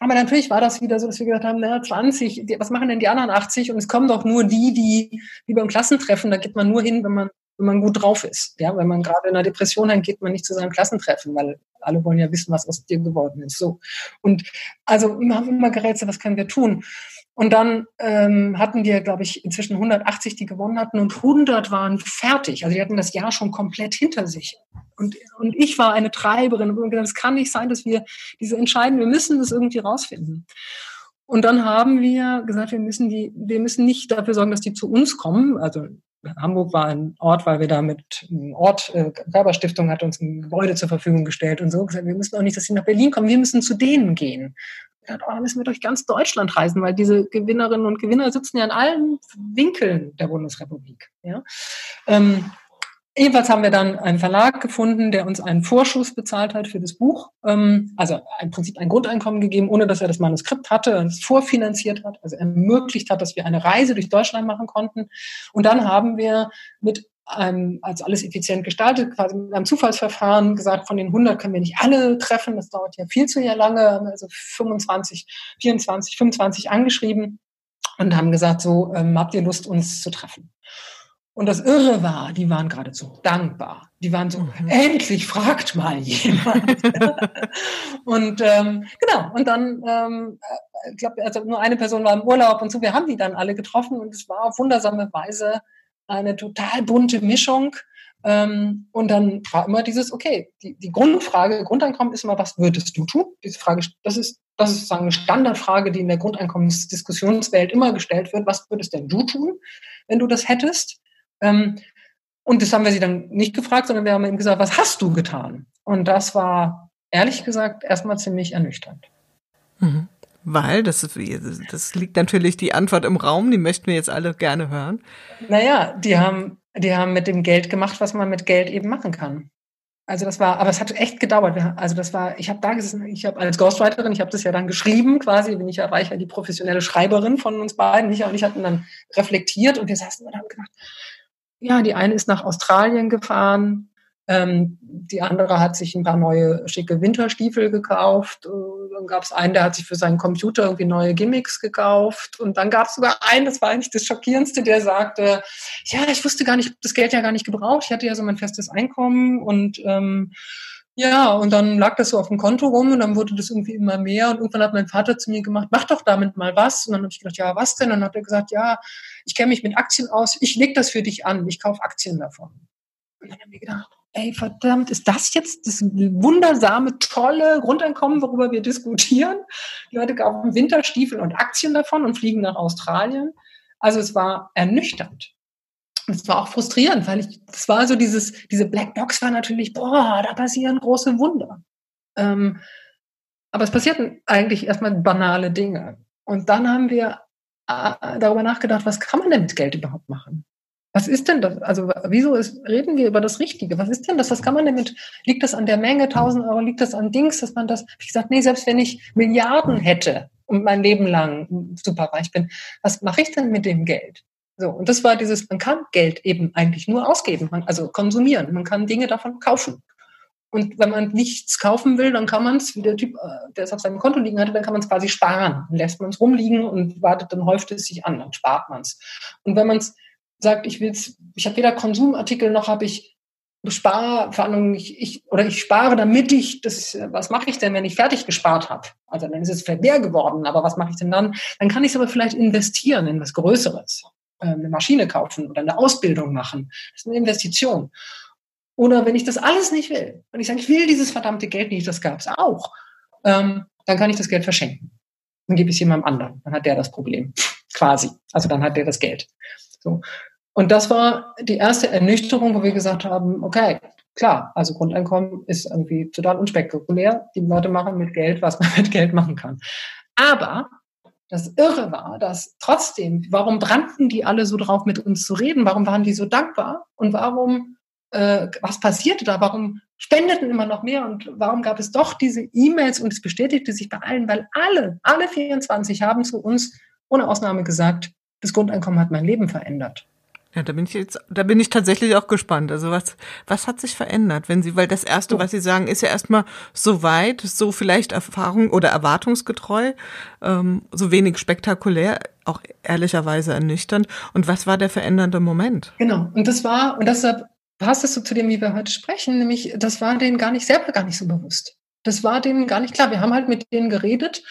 Aber natürlich war das wieder so, dass wir gesagt haben, naja, 20, was machen denn die anderen 80? Und es kommen doch nur die, die, wie beim Klassentreffen, da geht man nur hin, wenn man, wenn man gut drauf ist. Ja, wenn man gerade in einer Depression hat, geht man nicht zu seinem Klassentreffen, weil alle wollen ja wissen, was aus dir geworden ist. So. Und also wir haben immer gerätselt, was können wir tun? Und dann ähm, hatten wir, glaube ich, inzwischen 180, die gewonnen hatten und 100 waren fertig. Also die hatten das Jahr schon komplett hinter sich. Und, und ich war eine Treiberin und gesagt, es kann nicht sein, dass wir diese entscheiden, wir müssen das irgendwie rausfinden. Und dann haben wir gesagt, wir müssen die, wir müssen nicht dafür sorgen, dass die zu uns kommen. Also Hamburg war ein Ort, weil wir da mit einem Ort, äh, Körperstiftung hat uns ein Gebäude zur Verfügung gestellt und so. Gesagt, wir müssen auch nicht, dass sie nach Berlin kommen, wir müssen zu denen gehen gedacht, oh, da müssen wir durch ganz Deutschland reisen, weil diese Gewinnerinnen und Gewinner sitzen ja in allen Winkeln der Bundesrepublik. Ja? Ähm, Jedenfalls haben wir dann einen Verlag gefunden, der uns einen Vorschuss bezahlt hat für das Buch. Ähm, also im Prinzip ein Grundeinkommen gegeben, ohne dass er das Manuskript hatte und es vorfinanziert hat, also ermöglicht hat, dass wir eine Reise durch Deutschland machen konnten. Und dann haben wir mit ähm, als alles effizient gestaltet, quasi mit einem Zufallsverfahren gesagt, von den 100 können wir nicht alle treffen, das dauert ja viel zu lange, also 25, 24, 25 angeschrieben und haben gesagt, so ähm, habt ihr Lust, uns zu treffen. Und das Irre war, die waren geradezu dankbar. Die waren so, mhm. endlich fragt mal jemand. [LAUGHS] und ähm, genau, und dann, ähm, äh, ich glaube, also nur eine Person war im Urlaub und so, wir haben die dann alle getroffen und es war auf wundersame Weise eine total bunte Mischung. Ähm, und dann war immer dieses, okay, die, die Grundfrage, Grundeinkommen ist immer, was würdest du tun? Diese Frage, das ist, das ist sozusagen eine Standardfrage, die in der Grundeinkommensdiskussionswelt immer gestellt wird. Was würdest denn du tun, wenn du das hättest? Ähm, und das haben wir sie dann nicht gefragt, sondern wir haben ihm gesagt, was hast du getan? Und das war, ehrlich gesagt, erstmal ziemlich ernüchternd. Mhm. Weil, das, das liegt natürlich die Antwort im Raum, die möchten wir jetzt alle gerne hören. Naja, die haben, die haben mit dem Geld gemacht, was man mit Geld eben machen kann. Also das war, aber es hat echt gedauert. Also das war, ich habe da gesessen, ich habe als Ghostwriterin, ich habe das ja dann geschrieben, quasi bin ich ja reicher die professionelle Schreiberin von uns beiden. Micha und ich hatten dann reflektiert und wir saßen und haben gedacht, ja, die eine ist nach Australien gefahren, ähm, die andere hat sich ein paar neue schicke Winterstiefel gekauft. Äh, dann gab es einen, der hat sich für seinen Computer irgendwie neue Gimmicks gekauft. Und dann gab es sogar einen, das war eigentlich das Schockierendste, der sagte, ja, ich wusste gar nicht, das Geld ja gar nicht gebraucht. Ich hatte ja so mein festes Einkommen und ähm, ja, und dann lag das so auf dem Konto rum und dann wurde das irgendwie immer mehr. Und irgendwann hat mein Vater zu mir gemacht, mach doch damit mal was. Und dann habe ich gedacht, ja, was denn? Und dann hat er gesagt, ja, ich kenne mich mit Aktien aus, ich leg das für dich an, ich kaufe Aktien davon. Und dann haben wir gedacht, ey, verdammt, ist das jetzt das wundersame, tolle Grundeinkommen, worüber wir diskutieren? Die Leute kaufen Winterstiefel und Aktien davon und fliegen nach Australien. Also es war ernüchternd. Und es war auch frustrierend, weil ich, es war so dieses, diese Blackbox war natürlich, boah, da passieren große Wunder. Ähm, aber es passierten eigentlich erstmal banale Dinge. Und dann haben wir darüber nachgedacht, was kann man denn mit Geld überhaupt machen? Was ist denn das? Also wieso ist, reden wir über das Richtige? Was ist denn das? Was kann man damit? Liegt das an der Menge 1000 Euro? Liegt das an Dings, dass man das? Ich gesagt, nee, selbst wenn ich Milliarden hätte und mein Leben lang super reich bin, was mache ich denn mit dem Geld? So und das war dieses, man kann Geld eben eigentlich nur ausgeben, man, also konsumieren. Man kann Dinge davon kaufen. Und wenn man nichts kaufen will, dann kann man es, wie der Typ, äh, der es auf seinem Konto liegen hatte, dann kann man es quasi sparen. Dann lässt man es rumliegen und wartet, dann häuft es sich an, dann spart man es. Und wenn man es sagt, ich will's, ich habe weder Konsumartikel noch habe ich Sparverhandlungen, ich, ich, oder ich spare, damit ich das, was mache ich denn, wenn ich fertig gespart habe? Also dann ist es vielleicht mehr geworden, aber was mache ich denn dann? Dann kann ich es aber vielleicht investieren in was Größeres, äh, eine Maschine kaufen oder eine Ausbildung machen. Das ist eine Investition. Oder wenn ich das alles nicht will, wenn ich sage, ich will dieses verdammte Geld nicht, das gab es auch, ähm, dann kann ich das Geld verschenken. Dann gebe ich es jemandem anderen. Dann hat der das Problem. Quasi. Also dann hat der das Geld. So. Und das war die erste Ernüchterung, wo wir gesagt haben, okay, klar, also Grundeinkommen ist irgendwie total unspektakulär. Die Leute machen mit Geld, was man [LAUGHS] mit Geld machen kann. Aber das Irre war, dass trotzdem, warum brannten die alle so drauf, mit uns zu reden? Warum waren die so dankbar? Und warum, äh, was passierte da? Warum spendeten immer noch mehr? Und warum gab es doch diese E-Mails? Und es bestätigte sich bei allen, weil alle, alle 24 haben zu uns ohne Ausnahme gesagt, das Grundeinkommen hat mein Leben verändert. Ja, da bin ich jetzt, da bin ich tatsächlich auch gespannt. Also was, was hat sich verändert, wenn Sie, weil das erste, was Sie sagen, ist ja erstmal so weit, so vielleicht Erfahrung oder erwartungsgetreu, ähm, so wenig spektakulär, auch ehrlicherweise ernüchternd. Und was war der verändernde Moment? Genau. Und das war, und deshalb passt es so zu dem, wie wir heute sprechen, nämlich, das war denen gar nicht selber gar nicht so bewusst. Das war denen gar nicht klar. Wir haben halt mit denen geredet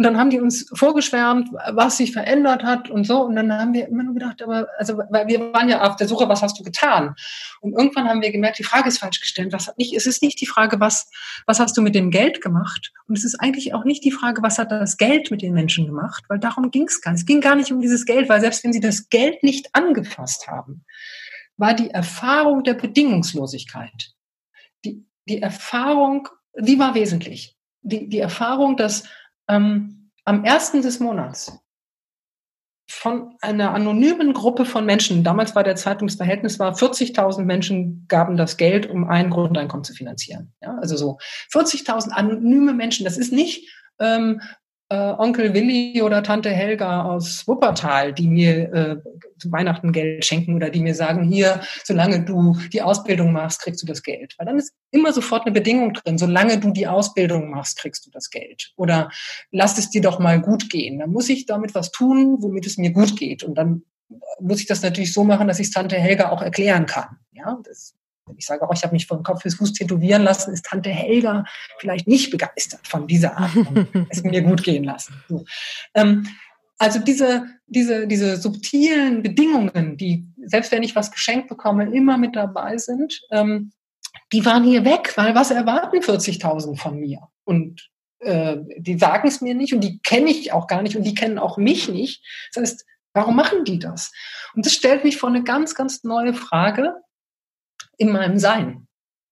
und dann haben die uns vorgeschwärmt, was sich verändert hat und so. Und dann haben wir immer nur gedacht, aber, also, weil wir waren ja auf der Suche, was hast du getan? Und irgendwann haben wir gemerkt, die Frage ist falsch gestellt. Was hat nicht, es ist nicht die Frage, was, was hast du mit dem Geld gemacht? Und es ist eigentlich auch nicht die Frage, was hat das Geld mit den Menschen gemacht? Weil darum ging es gar nicht. Es ging gar nicht um dieses Geld, weil selbst wenn sie das Geld nicht angefasst haben, war die Erfahrung der Bedingungslosigkeit. Die, die Erfahrung, die war wesentlich. Die, die Erfahrung, dass ähm, am ersten des Monats von einer anonymen Gruppe von Menschen, damals war der Zeitungsverhältnis war 40.000 Menschen gaben das Geld, um ein Grundeinkommen zu finanzieren. Ja, also so 40.000 anonyme Menschen. Das ist nicht ähm, äh, Onkel Willi oder Tante Helga aus Wuppertal, die mir äh, zu Weihnachten Geld schenken oder die mir sagen, hier, solange du die Ausbildung machst, kriegst du das Geld. Weil dann ist immer sofort eine Bedingung drin, solange du die Ausbildung machst, kriegst du das Geld. Oder lass es dir doch mal gut gehen. Dann muss ich damit was tun, womit es mir gut geht. Und dann muss ich das natürlich so machen, dass ich Tante Helga auch erklären kann. Ja, das ich sage auch, ich habe mich vom Kopf bis Fuß tätowieren lassen, ist Tante Helga vielleicht nicht begeistert von dieser Art von [LAUGHS] es mir gut gehen lassen. So. Ähm, also diese, diese, diese subtilen Bedingungen, die, selbst wenn ich was geschenkt bekomme, immer mit dabei sind, ähm, die waren hier weg, weil was erwarten 40.000 von mir? Und äh, die sagen es mir nicht und die kenne ich auch gar nicht und die kennen auch mich nicht. Das heißt, warum machen die das? Und das stellt mich vor eine ganz, ganz neue Frage, in meinem Sein.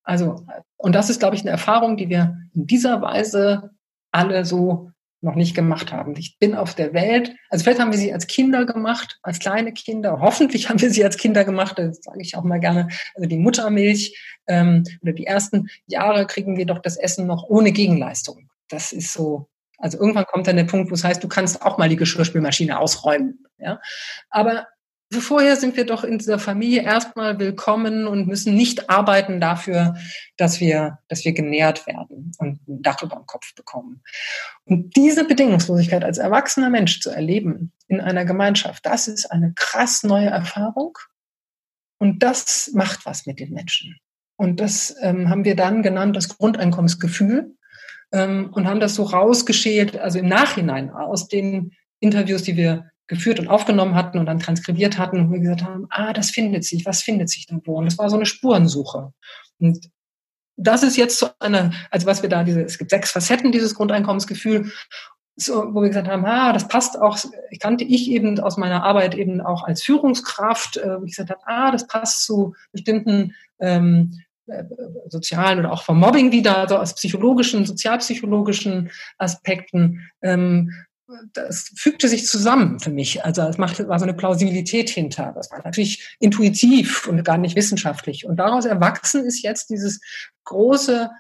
Also, und das ist, glaube ich, eine Erfahrung, die wir in dieser Weise alle so noch nicht gemacht haben. Ich bin auf der Welt, also vielleicht haben wir sie als Kinder gemacht, als kleine Kinder, hoffentlich haben wir sie als Kinder gemacht, das sage ich auch mal gerne, also die Muttermilch ähm, oder die ersten Jahre kriegen wir doch das Essen noch ohne Gegenleistung. Das ist so, also irgendwann kommt dann der Punkt, wo es heißt, du kannst auch mal die Geschirrspülmaschine ausräumen. Ja? Aber vorher sind wir doch in dieser Familie erstmal willkommen und müssen nicht arbeiten dafür, dass wir, dass wir genährt werden und ein Dach über dem Kopf bekommen. Und diese Bedingungslosigkeit als erwachsener Mensch zu erleben in einer Gemeinschaft, das ist eine krass neue Erfahrung. Und das macht was mit den Menschen. Und das ähm, haben wir dann genannt, das Grundeinkommensgefühl. Ähm, und haben das so rausgeschält, also im Nachhinein aus den Interviews, die wir geführt und aufgenommen hatten und dann transkribiert hatten und wir gesagt haben, ah, das findet sich, was findet sich da wo? Und das war so eine Spurensuche. Und das ist jetzt so eine, also was wir da, diese, es gibt sechs Facetten dieses Grundeinkommensgefühl, so, wo wir gesagt haben, ah, das passt auch, ich kannte ich eben aus meiner Arbeit eben auch als Führungskraft, äh, wo ich gesagt habe, ah, das passt zu bestimmten ähm, äh, sozialen oder auch vom Mobbing wieder, so aus psychologischen, sozialpsychologischen Aspekten. Ähm, das fügte sich zusammen für mich. Also es machte, war so eine Plausibilität hinter. Das war natürlich intuitiv und gar nicht wissenschaftlich. Und daraus erwachsen ist jetzt dieses große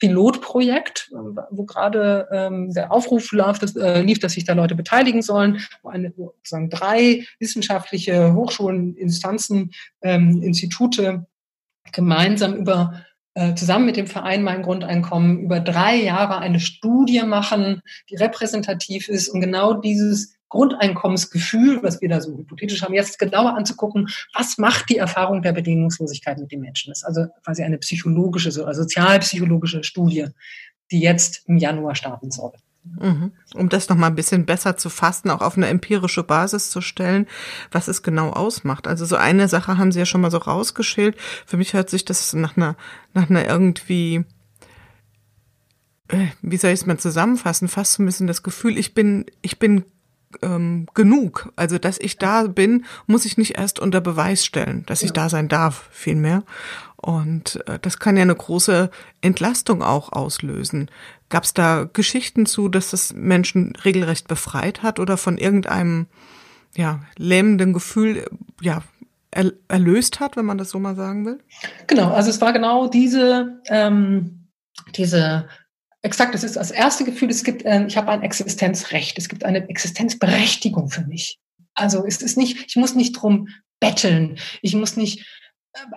Pilotprojekt, wo gerade ähm, der Aufruf lief dass, äh, lief, dass sich da Leute beteiligen sollen, wo eine, sozusagen drei wissenschaftliche Hochschulen, Instanzen, ähm, Institute gemeinsam über zusammen mit dem Verein Mein Grundeinkommen über drei Jahre eine Studie machen, die repräsentativ ist und genau dieses Grundeinkommensgefühl, was wir da so hypothetisch haben, jetzt genauer anzugucken, was macht die Erfahrung der Bedingungslosigkeit mit den Menschen? Das ist also quasi eine psychologische, so sozialpsychologische Studie, die jetzt im Januar starten soll. Mhm. Um das nochmal ein bisschen besser zu fassen, auch auf eine empirische Basis zu stellen, was es genau ausmacht. Also so eine Sache haben Sie ja schon mal so rausgeschält. Für mich hört sich das nach einer, nach einer irgendwie, äh, wie soll ich es mal zusammenfassen, fast so ein bisschen das Gefühl, ich bin, ich bin ähm, genug. Also, dass ich da bin, muss ich nicht erst unter Beweis stellen, dass ich da sein darf, vielmehr. Und äh, das kann ja eine große Entlastung auch auslösen. Gab es da Geschichten zu, dass das Menschen regelrecht befreit hat oder von irgendeinem ja, lähmenden Gefühl ja, er, erlöst hat, wenn man das so mal sagen will? Genau, also es war genau diese, ähm, diese Exakt, das ist das erste Gefühl, es gibt, äh, ich habe ein Existenzrecht, es gibt eine Existenzberechtigung für mich. Also es ist nicht, ich muss nicht drum betteln, ich muss nicht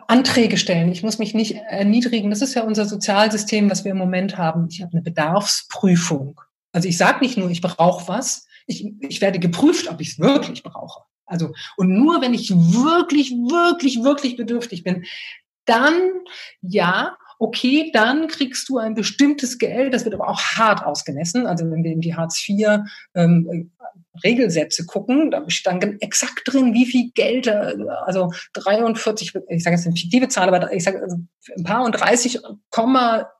Anträge stellen, ich muss mich nicht erniedrigen. Das ist ja unser Sozialsystem, was wir im Moment haben. Ich habe eine Bedarfsprüfung. Also ich sage nicht nur, ich brauche was, ich, ich werde geprüft, ob ich es wirklich brauche. Also, und nur wenn ich wirklich, wirklich, wirklich bedürftig bin, dann ja, okay, dann kriegst du ein bestimmtes Geld, das wird aber auch hart ausgemessen. Also wenn wir in die Hartz IV ähm, Regelsätze gucken, da steht dann exakt drin, wie viel Geld, äh, also 43, ich sage jetzt eine fiktive Zahl, aber ich sage also ein paar und 30, Komma,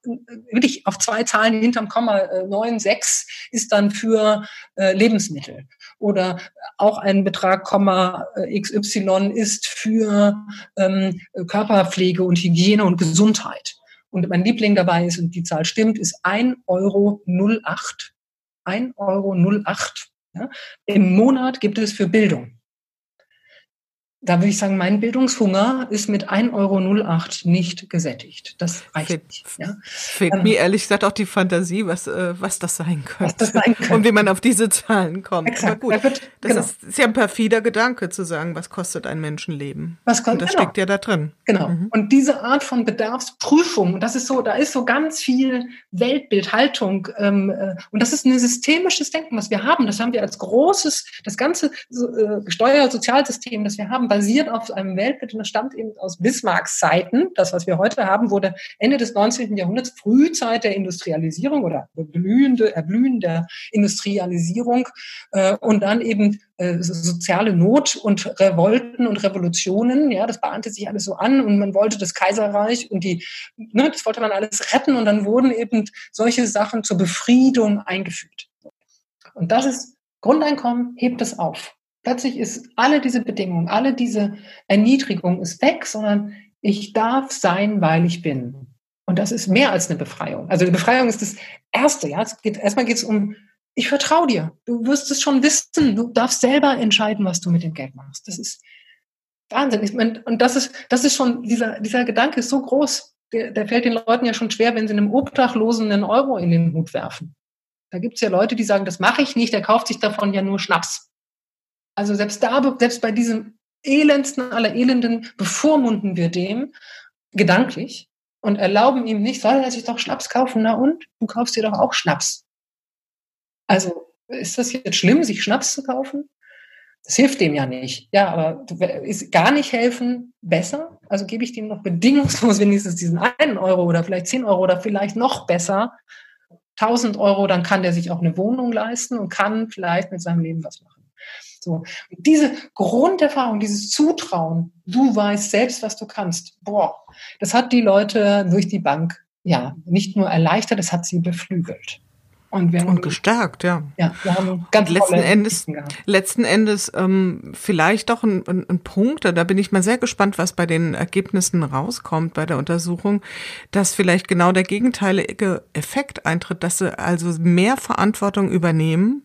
wirklich auf zwei Zahlen hinterm Komma, 9, äh, 6 ist dann für äh, Lebensmittel. Oder auch ein Betrag, Komma XY ist für ähm, Körperpflege und Hygiene und Gesundheit. Und mein Liebling dabei ist, und die Zahl stimmt, ist 1,08 Euro. 1,08 Euro. Ja? Im Monat gibt es für Bildung da würde ich sagen, mein Bildungshunger ist mit 1,08 Euro nicht gesättigt. Das reicht Fehlt, nicht. Ja? Fehlt ähm, mir ehrlich gesagt auch die Fantasie, was, äh, was das sein könnte. Das sein könnte. [LAUGHS] Und wie man auf diese Zahlen kommt. Exakt. Aber gut, wird, das genau. ist, ist, ja ein perfider Gedanke zu sagen, was kostet ein Menschenleben. Was kostet, Und das genau. steckt ja da drin. Genau. Mhm. Und diese Art von Bedarfsprüfung, das ist so, da ist so ganz viel Weltbild, Haltung. Ähm, äh, und das ist ein systemisches Denken, was wir haben. Das haben wir als großes, das ganze äh, Steuersozialsystem, das wir haben, basiert auf einem Weltbild und das stammt eben aus Bismarcks Zeiten. Das, was wir heute haben, wurde Ende des 19. Jahrhunderts, Frühzeit der Industrialisierung oder blühende, Erblühen der Industrialisierung äh, und dann eben äh, soziale Not und Revolten und Revolutionen. Ja, das bahnte sich alles so an und man wollte das Kaiserreich und die, ne, das wollte man alles retten und dann wurden eben solche Sachen zur Befriedung eingeführt. Und das ist Grundeinkommen hebt es auf. Plötzlich ist alle diese Bedingungen, alle diese Erniedrigung ist weg, sondern ich darf sein, weil ich bin. Und das ist mehr als eine Befreiung. Also die Befreiung ist das Erste. Ja, es geht, erstmal geht es um, ich vertraue dir. Du wirst es schon wissen. Du darfst selber entscheiden, was du mit dem Geld machst. Das ist Wahnsinn. Ich mein, und das ist, das ist schon, dieser, dieser Gedanke ist so groß. Der, der fällt den Leuten ja schon schwer, wenn sie einem Obdachlosen einen Euro in den Hut werfen. Da gibt es ja Leute, die sagen, das mache ich nicht, der kauft sich davon ja nur Schnaps. Also selbst da, selbst bei diesem elendsten aller Elenden bevormunden wir dem gedanklich und erlauben ihm nicht, soll er sich doch Schnaps kaufen? Na und? Du kaufst dir doch auch Schnaps. Also ist das jetzt schlimm, sich Schnaps zu kaufen? Das hilft dem ja nicht. Ja, aber ist gar nicht helfen besser? Also gebe ich dem noch bedingungslos [LAUGHS] wenigstens diesen einen Euro oder vielleicht zehn Euro oder vielleicht noch besser 1000 Euro, dann kann der sich auch eine Wohnung leisten und kann vielleicht mit seinem Leben was machen. So. Und diese Grunderfahrung, dieses Zutrauen, du weißt selbst, was du kannst, boah, das hat die Leute durch die Bank, ja, nicht nur erleichtert, es hat sie beflügelt. Und, wir haben, und gestärkt, ja. Ja, wir haben ganz letzten Endes, letzten Endes ähm, vielleicht doch ein, ein, ein Punkt, da bin ich mal sehr gespannt, was bei den Ergebnissen rauskommt bei der Untersuchung, dass vielleicht genau der gegenteilige Effekt eintritt, dass sie also mehr Verantwortung übernehmen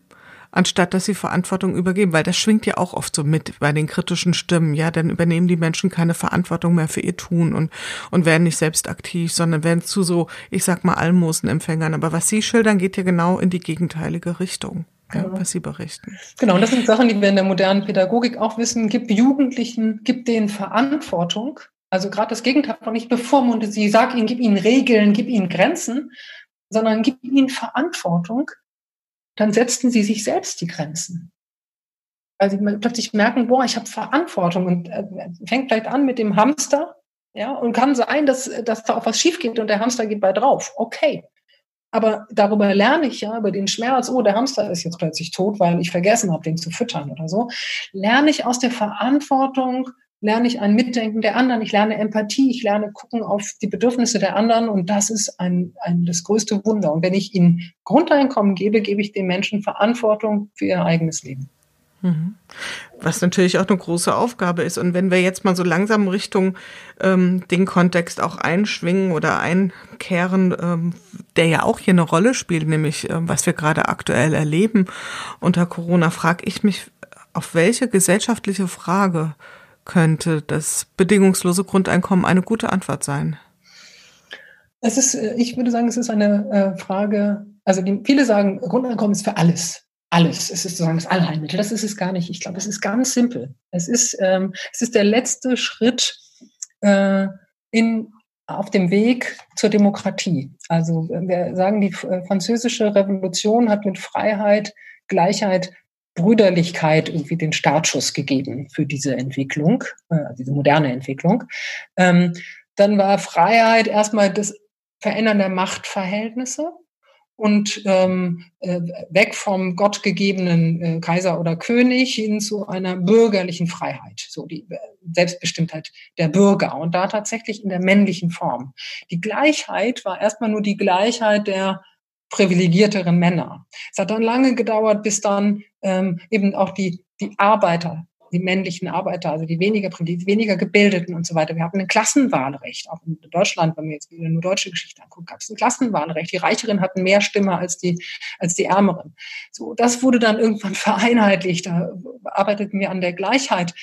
anstatt dass sie Verantwortung übergeben, weil das schwingt ja auch oft so mit bei den kritischen Stimmen. Ja, dann übernehmen die Menschen keine Verantwortung mehr für ihr Tun und, und werden nicht selbst aktiv, sondern werden zu so, ich sag mal, Almosenempfängern. Aber was Sie schildern, geht ja genau in die gegenteilige Richtung. Ja, genau. was Sie berichten. Genau, und das sind Sachen, die wir in der modernen Pädagogik auch wissen. Gib Jugendlichen, gib denen Verantwortung. Also gerade das Gegenteil von nicht bevormunde sie, sag ihnen, gib ihnen Regeln, gib ihnen Grenzen, sondern gib ihnen Verantwortung, dann setzten sie sich selbst die Grenzen. Weil sie plötzlich merken, boah, ich habe Verantwortung und äh, fängt vielleicht an mit dem Hamster, ja, und kann sein, dass, dass da auch was schief geht und der Hamster geht bei drauf. Okay. Aber darüber lerne ich ja, über den Schmerz, oh, der Hamster ist jetzt plötzlich tot, weil ich vergessen habe, den zu füttern oder so, lerne ich aus der Verantwortung lerne ich ein Mitdenken der anderen, ich lerne Empathie, ich lerne gucken auf die Bedürfnisse der anderen und das ist ein, ein das größte Wunder. Und wenn ich ihnen Grundeinkommen gebe, gebe ich den Menschen Verantwortung für ihr eigenes Leben. Mhm. Was natürlich auch eine große Aufgabe ist. Und wenn wir jetzt mal so langsam Richtung ähm, den Kontext auch einschwingen oder einkehren, ähm, der ja auch hier eine Rolle spielt, nämlich äh, was wir gerade aktuell erleben unter Corona, frage ich mich, auf welche gesellschaftliche Frage könnte das bedingungslose Grundeinkommen eine gute Antwort sein? Es ist, äh, ich würde sagen, es ist eine äh, Frage, also die, viele sagen, Grundeinkommen ist für alles alles. Es ist sozusagen das Allheilmittel. Das ist es gar nicht. Ich glaube, es ist ganz simpel. Es ist, ähm, es ist der letzte Schritt äh, in, auf dem Weg zur Demokratie. Also wir sagen, die äh, französische Revolution hat mit Freiheit, Gleichheit, Brüderlichkeit irgendwie den Startschuss gegeben für diese Entwicklung, äh, diese moderne Entwicklung. Ähm, dann war Freiheit erstmal das Verändern der Machtverhältnisse und ähm, äh, weg vom gottgegebenen äh, Kaiser oder König hin zu einer bürgerlichen Freiheit, so die äh, Selbstbestimmtheit der Bürger und da tatsächlich in der männlichen Form. Die Gleichheit war erstmal nur die Gleichheit der privilegierteren Männer. Es hat dann lange gedauert, bis dann ähm, eben auch die, die Arbeiter die männlichen Arbeiter, also die weniger, die weniger gebildeten und so weiter. Wir hatten ein Klassenwahlrecht, auch in Deutschland, wenn man jetzt wieder nur deutsche Geschichte anguckt, gab es ein Klassenwahlrecht. Die Reicheren hatten mehr Stimme als die, als die Ärmeren. So, das wurde dann irgendwann [LAUGHS] vereinheitlicht. Da arbeiteten wir an der Gleichheit.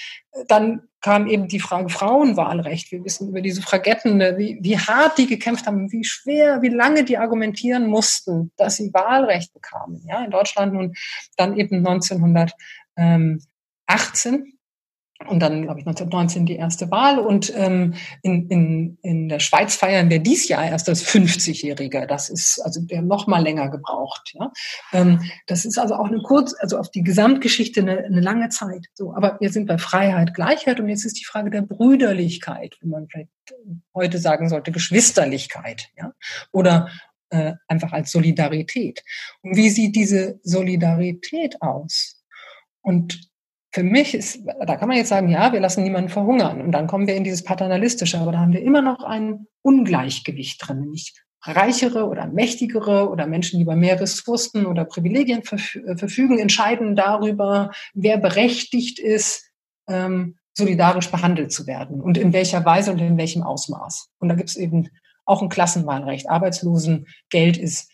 Dann kam eben die Frage Frauenwahlrecht. Wir wissen über diese Fragetten, wie, wie hart die gekämpft haben, wie schwer, wie lange die argumentieren mussten, dass sie Wahlrecht bekamen. Ja, in Deutschland und dann eben 1900. Ähm, 18 und dann, glaube ich, 1919 die erste Wahl. Und ähm, in, in, in der Schweiz feiern wir dies Jahr erst das 50-Jährige. Das ist, also der noch mal länger gebraucht. Ja? Ähm, das ist also auch eine kurz, also auf die Gesamtgeschichte eine, eine lange Zeit. So, aber wir sind bei Freiheit, Gleichheit und jetzt ist die Frage der Brüderlichkeit, wie man vielleicht heute sagen sollte, Geschwisterlichkeit. Ja? Oder äh, einfach als Solidarität. Und wie sieht diese Solidarität aus? Und für mich ist, da kann man jetzt sagen, ja, wir lassen niemanden verhungern. Und dann kommen wir in dieses Paternalistische, aber da haben wir immer noch ein Ungleichgewicht drin, nämlich reichere oder mächtigere oder Menschen, die über mehr Ressourcen oder Privilegien äh, verfügen, entscheiden darüber, wer berechtigt ist, ähm, solidarisch behandelt zu werden und in welcher Weise und in welchem Ausmaß. Und da gibt es eben auch ein Klassenwahlrecht. Arbeitslosengeld ist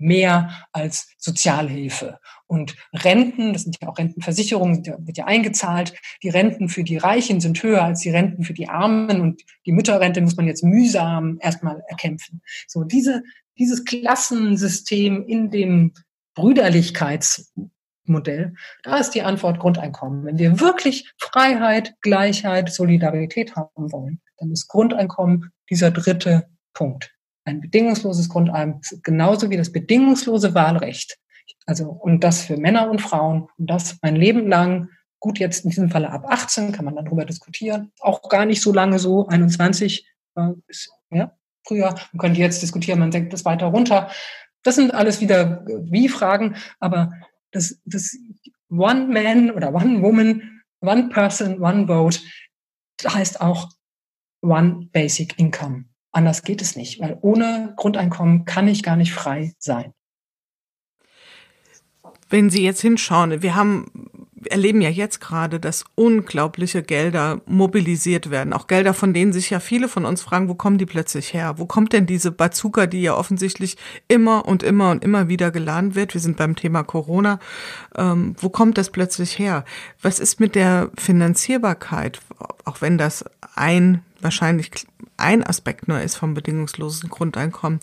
mehr als Sozialhilfe. Und Renten, das sind ja auch Rentenversicherungen, wird ja eingezahlt. Die Renten für die Reichen sind höher als die Renten für die Armen und die Mütterrente muss man jetzt mühsam erstmal erkämpfen. So diese, dieses Klassensystem in dem Brüderlichkeitsmodell, da ist die Antwort Grundeinkommen. Wenn wir wirklich Freiheit, Gleichheit, Solidarität haben wollen, dann ist Grundeinkommen dieser dritte Punkt. Ein bedingungsloses Grundeinkommen, genauso wie das bedingungslose Wahlrecht also, und das für Männer und Frauen. Und das mein Leben lang. Gut, jetzt in diesem Falle ab 18 kann man dann darüber diskutieren. Auch gar nicht so lange so. 21 äh, ist, ja, früher. Man könnte jetzt diskutieren, man senkt das weiter runter. Das sind alles wieder wie Fragen. Aber das, das One Man oder One Woman, One Person, One Vote heißt auch One Basic Income. Anders geht es nicht, weil ohne Grundeinkommen kann ich gar nicht frei sein wenn Sie jetzt hinschauen, wir haben erleben ja jetzt gerade, dass unglaubliche Gelder mobilisiert werden. Auch Gelder, von denen sich ja viele von uns fragen, wo kommen die plötzlich her? Wo kommt denn diese Bazooka, die ja offensichtlich immer und immer und immer wieder geladen wird? Wir sind beim Thema Corona. Ähm, wo kommt das plötzlich her? Was ist mit der Finanzierbarkeit? Auch wenn das ein wahrscheinlich ein Aspekt nur ist vom bedingungslosen Grundeinkommen.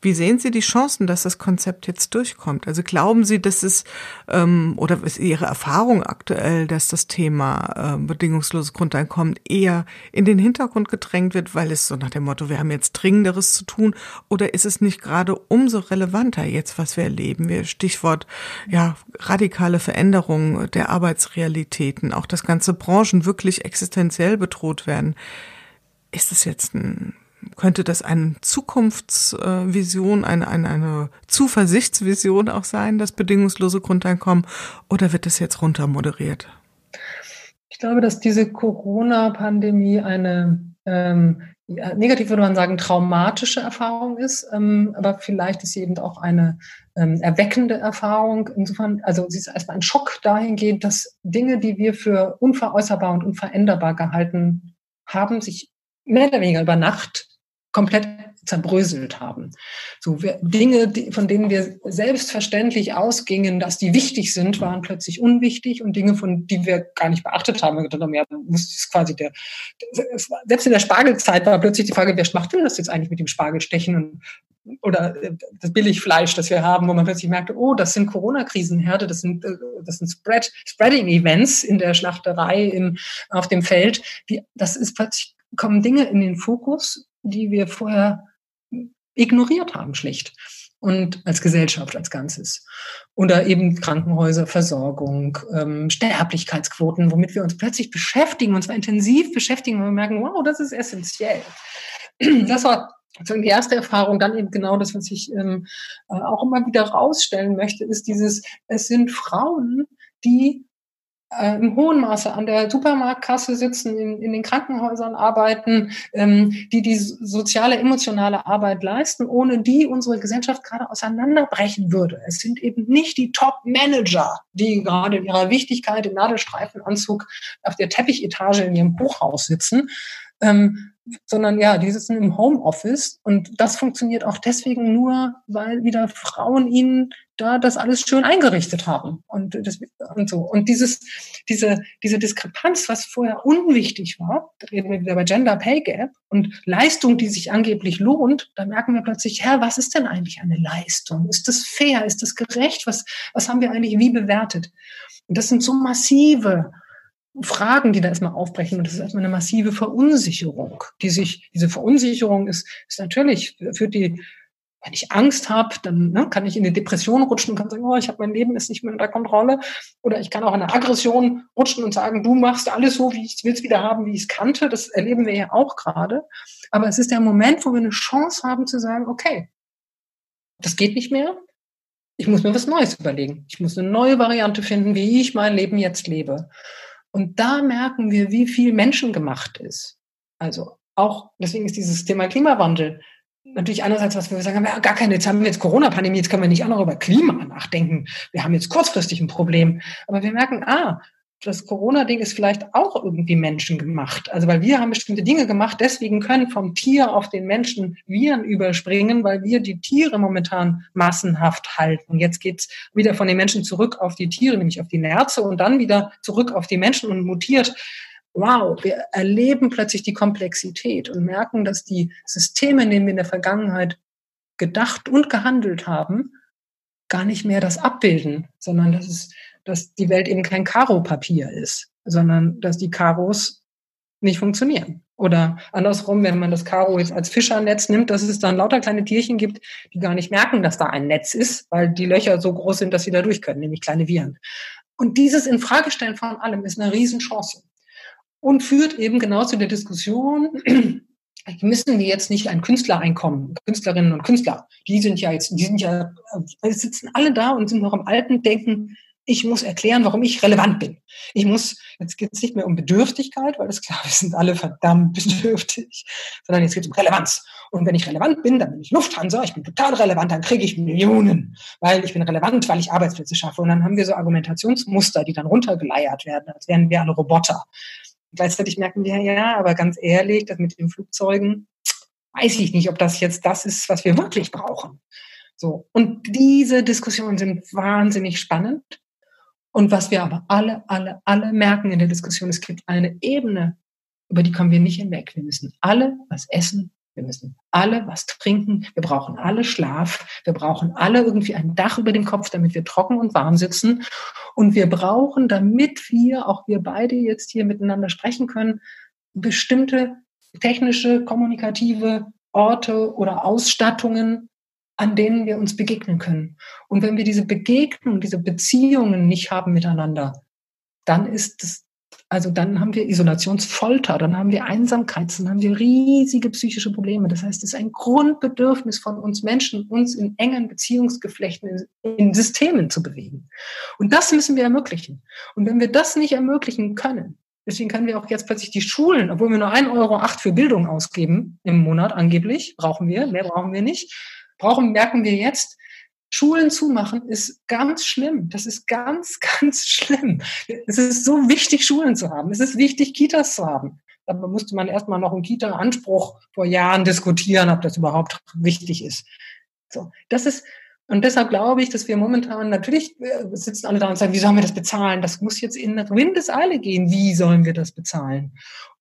Wie sehen Sie die Chancen, dass das Konzept jetzt durchkommt? Also glauben Sie, dass es ähm, oder ist Ihre Erfahrung aktuell, dass das Thema äh, bedingungsloses Grundeinkommen eher in den Hintergrund gedrängt wird, weil es so nach dem Motto, wir haben jetzt Dringenderes zu tun, oder ist es nicht gerade umso relevanter jetzt, was wir erleben? Wir Stichwort ja radikale Veränderungen der Arbeitsrealitäten, auch dass ganze Branchen wirklich existenziell bedroht werden ist das jetzt ein, könnte das eine Zukunftsvision, eine, eine, eine Zuversichtsvision auch sein, das bedingungslose Grundeinkommen, oder wird das jetzt runtermoderiert? Ich glaube, dass diese Corona-Pandemie eine ähm, ja, negativ würde man sagen, traumatische Erfahrung ist, ähm, aber vielleicht ist sie eben auch eine ähm, erweckende Erfahrung. Insofern, also sie ist erstmal ein Schock dahingehend, dass Dinge, die wir für unveräußerbar und unveränderbar gehalten haben, sich mehr oder weniger über Nacht komplett zerbröselt haben. So Dinge, von denen wir selbstverständlich ausgingen, dass die wichtig sind, waren plötzlich unwichtig und Dinge, von die wir gar nicht beachtet haben, wir gedacht haben, ja, das ist quasi der, selbst in der Spargelzeit war plötzlich die Frage, wer macht denn das jetzt eigentlich mit dem Spargelstechen und oder äh, das Billigfleisch, das wir haben, wo man plötzlich merkte, oh, das sind Corona-Krisenherde, das sind, äh, das sind Spread, Spreading-Events in der Schlachterei, im, auf dem Feld. Die, das ist plötzlich, kommen Dinge in den Fokus, die wir vorher ignoriert haben, schlicht. Und als Gesellschaft als Ganzes. Oder eben Krankenhäuser, Versorgung, ähm, Sterblichkeitsquoten, womit wir uns plötzlich beschäftigen, und zwar intensiv beschäftigen, und wir merken, wow, das ist essentiell. Das war also die erste Erfahrung, dann eben genau das, was ich ähm, äh, auch immer wieder rausstellen möchte, ist dieses, es sind Frauen, die äh, im hohen Maße an der Supermarktkasse sitzen, in, in den Krankenhäusern arbeiten, ähm, die die soziale, emotionale Arbeit leisten, ohne die unsere Gesellschaft gerade auseinanderbrechen würde. Es sind eben nicht die Top-Manager, die gerade in ihrer Wichtigkeit im Nadelstreifenanzug auf der Teppichetage in ihrem Hochhaus sitzen, ähm, sondern ja, die sitzen im Homeoffice und das funktioniert auch deswegen nur, weil wieder Frauen ihnen da das alles schön eingerichtet haben und das und so und dieses diese diese Diskrepanz, was vorher unwichtig war, reden wir wieder bei Gender Pay Gap und Leistung, die sich angeblich lohnt, da merken wir plötzlich, Herr, was ist denn eigentlich eine Leistung? Ist das fair? Ist das gerecht? Was was haben wir eigentlich wie bewertet? Und das sind so massive Fragen, die da erstmal aufbrechen. Und das ist erstmal eine massive Verunsicherung, die sich, diese Verunsicherung ist, ist natürlich, führt die, wenn ich Angst habe, dann ne, kann ich in eine Depression rutschen und kann sagen, oh, ich habe mein Leben ist nicht mehr unter Kontrolle. Oder ich kann auch in eine Aggression rutschen und sagen, du machst alles so, wie ich es wieder haben, wie ich es kannte. Das erleben wir ja auch gerade. Aber es ist der Moment, wo wir eine Chance haben zu sagen, okay, das geht nicht mehr. Ich muss mir was Neues überlegen. Ich muss eine neue Variante finden, wie ich mein Leben jetzt lebe. Und da merken wir, wie viel menschengemacht ist. Also auch, deswegen ist dieses Thema Klimawandel natürlich einerseits, was wir sagen, wir haben ja gar keine, jetzt haben wir jetzt Corona-Pandemie, jetzt können wir nicht auch noch über Klima nachdenken. Wir haben jetzt kurzfristig ein Problem. Aber wir merken, ah, das Corona-Ding ist vielleicht auch irgendwie menschengemacht. Also weil wir haben bestimmte Dinge gemacht, deswegen können vom Tier auf den Menschen Viren überspringen, weil wir die Tiere momentan massenhaft halten. Jetzt geht's wieder von den Menschen zurück auf die Tiere, nämlich auf die Nerze und dann wieder zurück auf die Menschen und mutiert. Wow, wir erleben plötzlich die Komplexität und merken, dass die Systeme, in denen wir in der Vergangenheit gedacht und gehandelt haben, gar nicht mehr das abbilden, sondern das ist dass die Welt eben kein Karo-Papier ist, sondern dass die Karos nicht funktionieren. Oder andersrum, wenn man das Karo jetzt als Fischernetz nimmt, dass es dann lauter kleine Tierchen gibt, die gar nicht merken, dass da ein Netz ist, weil die Löcher so groß sind, dass sie da durch können, nämlich kleine Viren. Und dieses Infragestellen von allem ist eine Riesenchance. Und führt eben genau zu der Diskussion, [CLEARS THROAT] müssen wir jetzt nicht ein Künstlereinkommen, Künstlerinnen und Künstler, die sind ja jetzt, die sind ja, äh, sitzen alle da und sind noch im alten Denken, ich muss erklären, warum ich relevant bin. Ich muss, jetzt geht es nicht mehr um Bedürftigkeit, weil das [LAUGHS] klar, wir sind alle verdammt bedürftig, sondern jetzt geht es um Relevanz. Und wenn ich relevant bin, dann bin ich Lufthansa, ich bin total relevant, dann kriege ich Millionen, weil ich bin relevant, weil ich Arbeitsplätze schaffe. Und dann haben wir so Argumentationsmuster, die dann runtergeleiert werden, als wären wir alle Roboter. Gleichzeitig merken wir, ja, aber ganz ehrlich, das mit den Flugzeugen, weiß ich nicht, ob das jetzt das ist, was wir wirklich brauchen. So. Und diese Diskussionen sind wahnsinnig spannend. Und was wir aber alle, alle, alle merken in der Diskussion, es gibt eine Ebene, über die kommen wir nicht hinweg. Wir müssen alle was essen, wir müssen alle was trinken, wir brauchen alle Schlaf, wir brauchen alle irgendwie ein Dach über dem Kopf, damit wir trocken und warm sitzen. Und wir brauchen, damit wir, auch wir beide jetzt hier miteinander sprechen können, bestimmte technische, kommunikative Orte oder Ausstattungen, an denen wir uns begegnen können. Und wenn wir diese Begegnung, diese Beziehungen nicht haben miteinander, dann ist es, also dann haben wir Isolationsfolter, dann haben wir Einsamkeit, dann haben wir riesige psychische Probleme. Das heißt, es ist ein Grundbedürfnis von uns Menschen, uns in engen Beziehungsgeflechten, in, Systemen zu bewegen. Und das müssen wir ermöglichen. Und wenn wir das nicht ermöglichen können, Deswegen können wir auch jetzt plötzlich die Schulen, obwohl wir nur 1,08 Euro für Bildung ausgeben im Monat angeblich, brauchen wir, mehr brauchen wir nicht, brauchen, merken wir jetzt, Schulen zumachen ist ganz schlimm. Das ist ganz, [LAUGHS] ganz schlimm. Es ist so wichtig, Schulen zu haben. Es ist wichtig, Kitas zu haben. Da musste man erstmal noch einen Kita-Anspruch vor Jahren diskutieren, ob das überhaupt wichtig ist. So, das ist, und deshalb glaube ich, dass wir momentan natürlich äh, sitzen alle da und sagen, wie sollen wir das bezahlen? Das muss jetzt in Windeseile gehen. Wie sollen wir das bezahlen?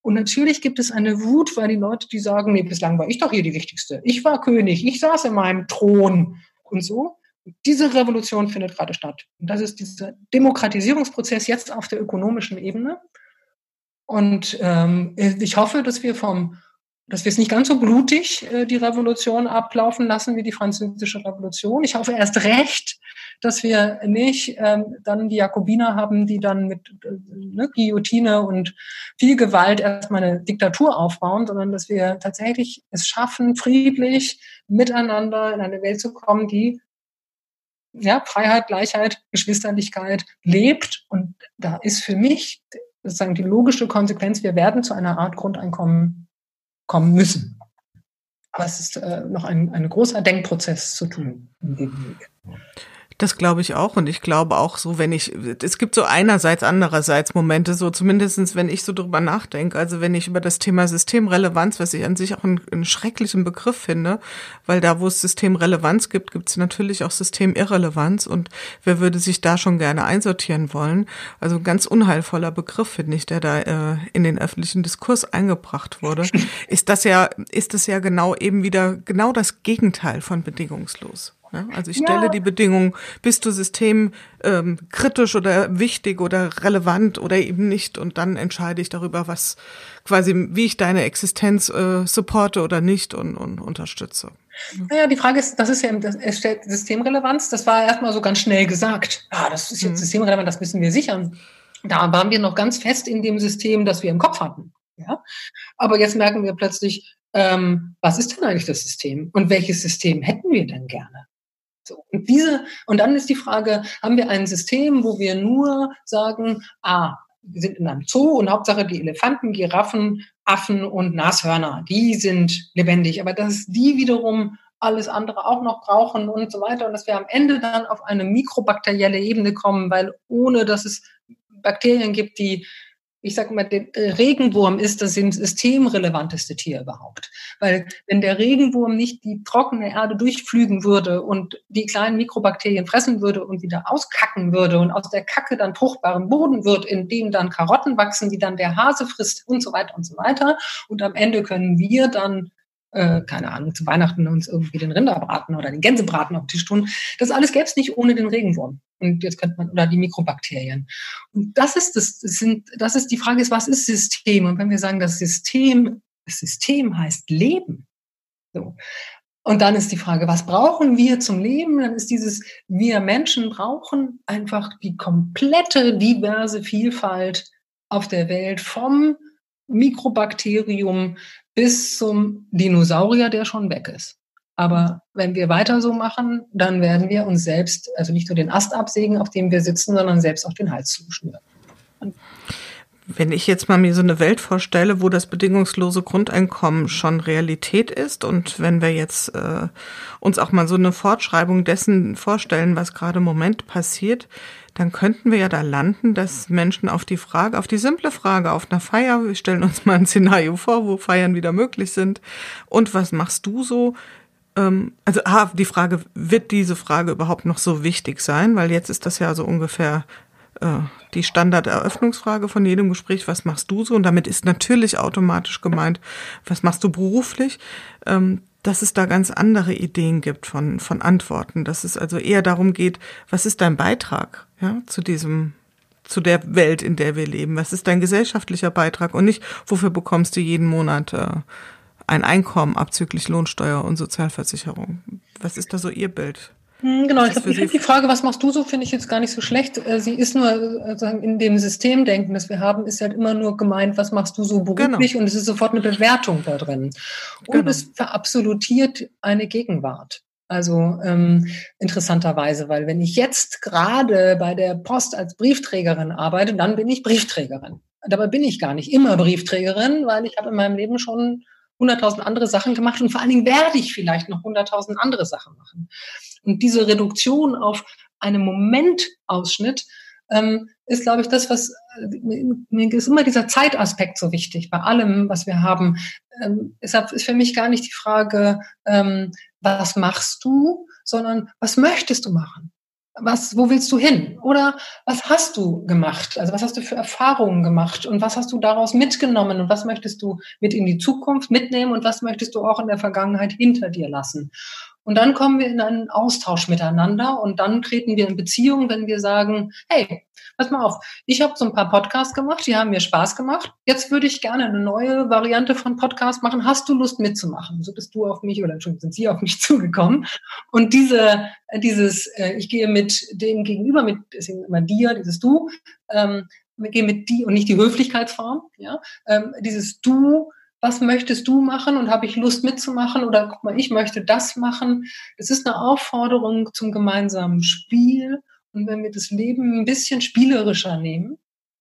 Und natürlich gibt es eine Wut, weil die Leute, die sagen, nee, bislang war ich doch hier die Wichtigste. Ich war König, ich saß in meinem Thron und so. Diese Revolution findet gerade statt. Und das ist dieser Demokratisierungsprozess jetzt auf der ökonomischen Ebene. Und ähm, ich hoffe, dass wir vom dass wir es nicht ganz so blutig äh, die Revolution ablaufen lassen wie die französische Revolution. Ich hoffe erst recht, dass wir nicht ähm, dann die Jakobiner haben, die dann mit äh, ne, Guillotine und viel Gewalt erstmal eine Diktatur aufbauen, sondern dass wir tatsächlich es schaffen, friedlich miteinander in eine Welt zu kommen, die ja, Freiheit, Gleichheit, Geschwisterlichkeit lebt. Und da ist für mich sozusagen die logische Konsequenz, wir werden zu einer Art Grundeinkommen kommen müssen. Aber es ist äh, noch ein, ein großer Denkprozess zu tun in dem Weg. Das glaube ich auch. Und ich glaube auch so, wenn ich, es gibt so einerseits, andererseits Momente, so zumindestens, wenn ich so drüber nachdenke, also wenn ich über das Thema Systemrelevanz, was ich an sich auch einen, einen schrecklichen Begriff finde, weil da, wo es Systemrelevanz gibt, gibt es natürlich auch Systemirrelevanz und wer würde sich da schon gerne einsortieren wollen? Also ein ganz unheilvoller Begriff, finde ich, der da äh, in den öffentlichen Diskurs eingebracht wurde. [CLEARS THROAT] ist das ja, ist das ja genau eben wieder genau das Gegenteil von bedingungslos. Ja, also ich stelle ja. die Bedingung, bist du systemkritisch ähm, kritisch oder wichtig oder relevant oder eben nicht und dann entscheide ich darüber, was quasi, wie ich deine Existenz äh, supporte oder nicht und, und unterstütze. Naja, die Frage ist, das ist ja das Systemrelevanz, das war erstmal so ganz schnell gesagt. Ja, das ist jetzt mhm. systemrelevant, das müssen wir sichern. Da waren wir noch ganz fest in dem System, das wir im Kopf hatten. Ja? Aber jetzt merken wir plötzlich, ähm, was ist denn eigentlich das System? Und welches System hätten wir denn gerne? So. Und diese, und dann ist die Frage, haben wir ein System, wo wir nur sagen, ah, wir sind in einem Zoo und Hauptsache die Elefanten, Giraffen, Affen und Nashörner, die sind lebendig. Aber dass die wiederum alles andere auch noch brauchen und so weiter und dass wir am Ende dann auf eine mikrobakterielle Ebene kommen, weil ohne dass es Bakterien gibt, die ich sage mal, der Regenwurm ist das systemrelevanteste Tier überhaupt. Weil wenn der Regenwurm nicht die trockene Erde durchflügen würde und die kleinen Mikrobakterien fressen würde und wieder auskacken würde und aus der Kacke dann fruchtbaren Boden wird, in dem dann Karotten wachsen, die dann der Hase frisst und so weiter und so weiter. Und am Ende können wir dann äh, keine Ahnung, zu Weihnachten uns irgendwie den Rinderbraten oder den Gänsebraten auf den Tisch tun. Das alles gäbe es nicht ohne den Regenwurm. Und jetzt könnte man, oder die Mikrobakterien. Und das ist das, das sind, das ist die Frage ist, was ist System? Und wenn wir sagen, das System, das System heißt Leben. So. Und dann ist die Frage, was brauchen wir zum Leben? Dann ist dieses, wir Menschen brauchen einfach die komplette diverse Vielfalt auf der Welt vom Mikrobakterium bis zum Dinosaurier, der schon weg ist. Aber wenn wir weiter so machen, dann werden wir uns selbst, also nicht nur den Ast absägen, auf dem wir sitzen, sondern selbst auch den Hals zuschnüren. Wenn ich jetzt mal mir so eine Welt vorstelle, wo das bedingungslose Grundeinkommen schon Realität ist und wenn wir jetzt äh, uns auch mal so eine Fortschreibung dessen vorstellen, was gerade im Moment passiert, dann könnten wir ja da landen, dass Menschen auf die Frage, auf die simple Frage auf einer Feier, wir stellen uns mal ein Szenario vor, wo Feiern wieder möglich sind. Und was machst du so? Ähm, also ah, die Frage, wird diese Frage überhaupt noch so wichtig sein? Weil jetzt ist das ja so ungefähr äh, die Standarderöffnungsfrage von jedem Gespräch, was machst du so? Und damit ist natürlich automatisch gemeint, was machst du beruflich? Ähm, dass es da ganz andere Ideen gibt von, von Antworten, dass es also eher darum geht, was ist dein Beitrag ja, zu diesem, zu der Welt, in der wir leben? Was ist dein gesellschaftlicher Beitrag und nicht, wofür bekommst du jeden Monat äh, ein Einkommen abzüglich Lohnsteuer und Sozialversicherung? Was ist da so Ihr Bild? Hm, genau, ich glaube, die Frage, was machst du so, finde ich jetzt gar nicht so schlecht. Äh, sie ist nur sozusagen in dem Systemdenken, das wir haben, ist halt immer nur gemeint, was machst du so beruflich genau. und es ist sofort eine Bewertung da drin. Und genau. es verabsolutiert eine Gegenwart. Also ähm, interessanterweise, weil wenn ich jetzt gerade bei der Post als Briefträgerin arbeite, dann bin ich Briefträgerin. Dabei bin ich gar nicht immer Briefträgerin, weil ich habe in meinem Leben schon hunderttausend andere Sachen gemacht und vor allen Dingen werde ich vielleicht noch hunderttausend andere Sachen machen. Und diese Reduktion auf einen Momentausschnitt ähm, ist, glaube ich, das, was mir ist immer dieser Zeitaspekt so wichtig bei allem, was wir haben. Ähm, deshalb ist für mich gar nicht die Frage, ähm, was machst du, sondern was möchtest du machen? Was, wo willst du hin? Oder was hast du gemacht? Also was hast du für Erfahrungen gemacht und was hast du daraus mitgenommen und was möchtest du mit in die Zukunft mitnehmen und was möchtest du auch in der Vergangenheit hinter dir lassen? Und dann kommen wir in einen Austausch miteinander und dann treten wir in Beziehung, wenn wir sagen, hey, pass mal auf, ich habe so ein paar Podcasts gemacht, die haben mir Spaß gemacht. Jetzt würde ich gerne eine neue Variante von Podcast machen. Hast du Lust mitzumachen? So bist du auf mich oder Entschuldigung, sind Sie auf mich [LAUGHS] zugekommen. Und diese, dieses, äh, ich gehe mit dem Gegenüber, mit deswegen immer dir, dieses Du, ähm, wir gehen mit die und nicht die Höflichkeitsform, ja, ähm, dieses Du was möchtest du machen und habe ich Lust mitzumachen oder guck mal, ich möchte das machen. Es ist eine Aufforderung zum gemeinsamen Spiel. Und wenn wir das Leben ein bisschen spielerischer nehmen,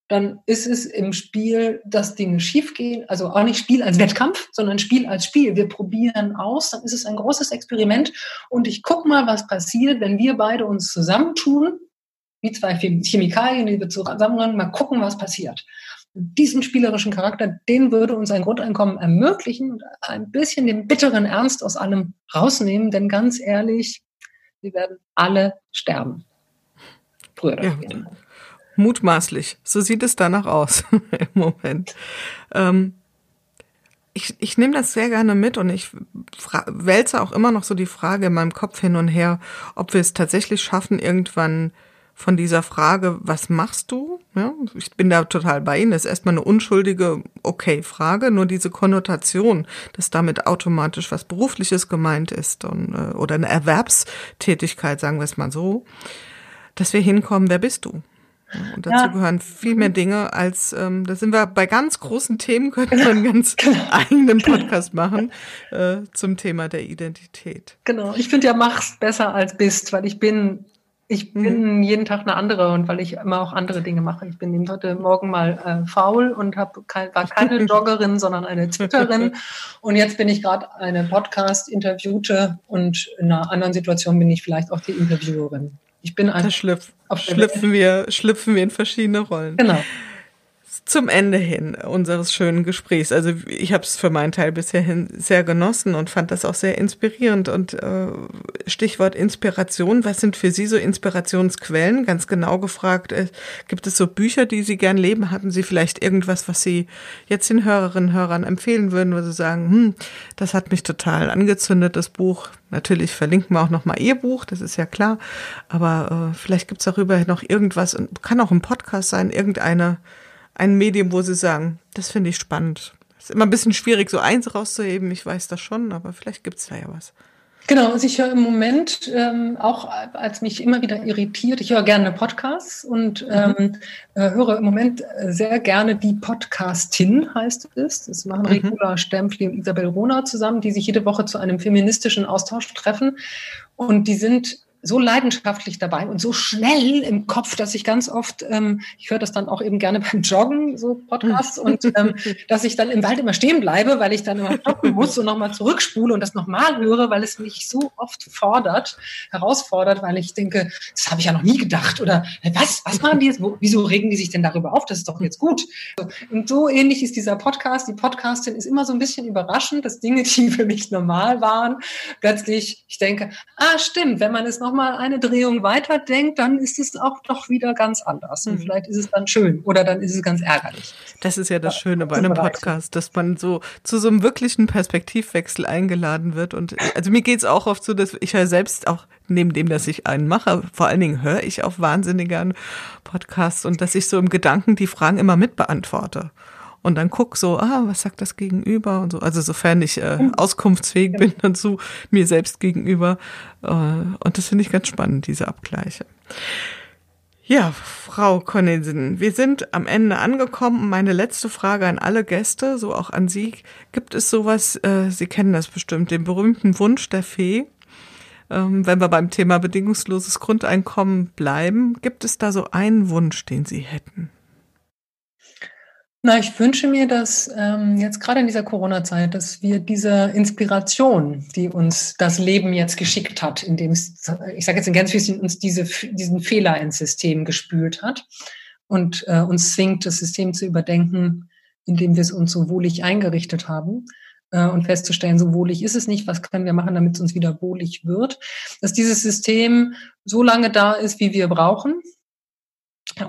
dann ist es im Spiel, dass Dinge schiefgehen. Also auch nicht Spiel als Wettkampf, sondern Spiel als Spiel. Wir probieren aus, dann ist es ein großes Experiment. Und ich guck mal, was passiert, wenn wir beide uns zusammentun, wie zwei Chemikalien, die wir zusammenbringen, mal gucken, was passiert diesen spielerischen Charakter, den würde uns ein Grundeinkommen ermöglichen und ein bisschen den bitteren Ernst aus allem rausnehmen, denn ganz ehrlich, wir werden alle sterben. Später. Ja, mutmaßlich. So sieht es danach aus [LAUGHS] im Moment. Ähm, ich, ich nehme das sehr gerne mit und ich wälze auch immer noch so die Frage in meinem Kopf hin und her, ob wir es tatsächlich schaffen, irgendwann von dieser Frage, was machst du? Ja, ich bin da total bei Ihnen. Das ist erstmal eine unschuldige, okay Frage, nur diese Konnotation, dass damit automatisch was Berufliches gemeint ist und, äh, oder eine Erwerbstätigkeit, sagen wir es mal so, dass wir hinkommen, wer bist du? Und dazu ja. gehören viel mehr Dinge als, ähm, da sind wir bei ganz großen Themen, könnten wir [LAUGHS] einen ganz genau. eigenen Podcast machen äh, zum Thema der Identität. Genau, ich finde ja, mach's besser als bist, weil ich bin ich mhm. bin mhm. jeden Tag eine andere und weil ich immer auch andere Dinge mache. Ich bin eben heute Morgen mal äh, faul und hab kein, war keine [LAUGHS] Joggerin, sondern eine Twitterin. [LAUGHS] Und jetzt bin ich gerade eine Podcast-Interviewte und in einer anderen Situation bin ich vielleicht auch die Interviewerin. Ich bin einfach. Schlüpf, schlüpfen wir, schlüpfen wir in verschiedene Rollen. Genau zum Ende hin unseres schönen Gesprächs. Also ich habe es für meinen Teil bisher hin sehr genossen und fand das auch sehr inspirierend. Und äh, Stichwort Inspiration, was sind für Sie so Inspirationsquellen? Ganz genau gefragt, äh, gibt es so Bücher, die Sie gern leben? Hatten Sie vielleicht irgendwas, was Sie jetzt den Hörerinnen und Hörern empfehlen würden, wo Sie sagen, hm, das hat mich total angezündet, das Buch. Natürlich verlinken wir auch nochmal Ihr Buch, das ist ja klar. Aber äh, vielleicht gibt es darüber noch irgendwas, und kann auch ein Podcast sein, irgendeine ein Medium, wo Sie sagen, das finde ich spannend. Ist immer ein bisschen schwierig, so eins rauszuheben, ich weiß das schon, aber vielleicht gibt es da ja was. Genau, also ich höre im Moment ähm, auch, als mich immer wieder irritiert, ich höre gerne Podcasts und mhm. ähm, äh, höre im Moment sehr gerne die Podcastin, heißt es. Das machen mhm. Regula Stempfli und Isabel Rona zusammen, die sich jede Woche zu einem feministischen Austausch treffen. Und die sind so leidenschaftlich dabei und so schnell im Kopf, dass ich ganz oft, ähm, ich höre das dann auch eben gerne [LAUGHS] beim Joggen, so Podcasts, und ähm, [LAUGHS] dass ich dann im Wald immer stehen bleibe, weil ich dann immer stoppen muss und nochmal zurückspule und das nochmal höre, weil es mich so oft fordert, herausfordert, weil ich denke, das habe ich ja noch nie gedacht. Oder was, was machen die jetzt? Wieso regen die sich denn darüber auf? Das ist doch jetzt gut. Und so ähnlich ist dieser Podcast. Die Podcastin ist immer so ein bisschen überraschend, dass Dinge, [LAUGHS] die für mich normal waren, plötzlich, ich denke, ah, stimmt, wenn man es noch nochmal eine Drehung weiterdenkt, dann ist es auch doch wieder ganz anders. Und mhm. vielleicht ist es dann schön oder dann ist es ganz ärgerlich. Das ist ja das Schöne bei einem Podcast, dass man so zu so einem wirklichen Perspektivwechsel eingeladen wird. Und also mir geht es auch oft so, dass ich ja selbst auch neben dem, dass ich einen mache, vor allen Dingen höre ich auch wahnsinnig gern Podcasts und dass ich so im Gedanken die Fragen immer mitbeantworte und dann guck so, ah, was sagt das Gegenüber und so. Also sofern ich äh, mhm. auskunftsfähig bin [LAUGHS] dann zu mir selbst gegenüber. Äh, und das finde ich ganz spannend, diese Abgleiche. Ja, Frau Cornelsen, wir sind am Ende angekommen. Meine letzte Frage an alle Gäste, so auch an Sie. Gibt es sowas, äh, Sie kennen das bestimmt, den berühmten Wunsch der Fee? Ähm, wenn wir beim Thema bedingungsloses Grundeinkommen bleiben, gibt es da so einen Wunsch, den Sie hätten? Na, ich wünsche mir, dass ähm, jetzt gerade in dieser Corona-Zeit, dass wir diese Inspiration, die uns das Leben jetzt geschickt hat, indem es, ich sage jetzt in ganz bisschen, uns diese, diesen Fehler ins System gespült hat und äh, uns zwingt, das System zu überdenken, indem wir es uns so wohlig eingerichtet haben äh, und festzustellen, so wohlig ist es nicht, was können wir machen, damit es uns wieder wohlig wird, dass dieses System so lange da ist, wie wir brauchen,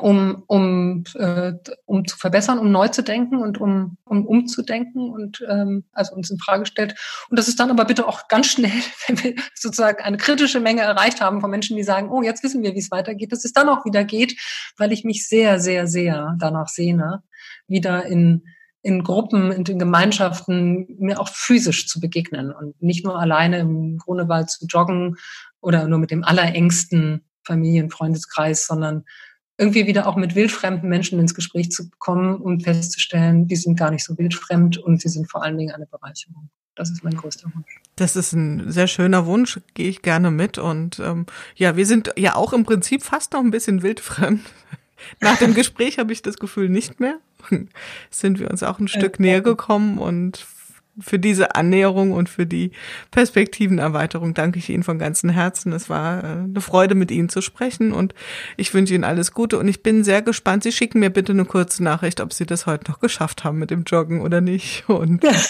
um, um, äh, um zu verbessern, um neu zu denken und um, um umzudenken und ähm, also uns in Frage stellt. Und das ist dann aber bitte auch ganz schnell, [LAUGHS] wenn wir sozusagen eine kritische Menge erreicht haben von Menschen, die sagen, oh, jetzt wissen wir, wie es weitergeht, dass es dann auch wieder geht, weil ich mich sehr, sehr, sehr danach sehne, wieder in in Gruppen, in den Gemeinschaften mir auch physisch zu begegnen und nicht nur alleine im Grunewald zu joggen oder nur mit dem allerengsten Familien, Freundeskreis, sondern irgendwie wieder auch mit wildfremden Menschen ins Gespräch zu kommen und festzustellen, die sind gar nicht so wildfremd und sie sind vor allen Dingen eine Bereicherung. Das ist mein größter Wunsch. Das ist ein sehr schöner Wunsch, gehe ich gerne mit. Und ähm, ja, wir sind ja auch im Prinzip fast noch ein bisschen wildfremd. [LAUGHS] Nach dem Gespräch habe ich das Gefühl nicht mehr. Sind wir uns auch ein Stück näher gekommen und für diese Annäherung und für die Perspektivenerweiterung danke ich Ihnen von ganzem Herzen. Es war äh, eine Freude, mit Ihnen zu sprechen und ich wünsche Ihnen alles Gute und ich bin sehr gespannt. Sie schicken mir bitte eine kurze Nachricht, ob Sie das heute noch geschafft haben mit dem Joggen oder nicht. Und ja, [LAUGHS]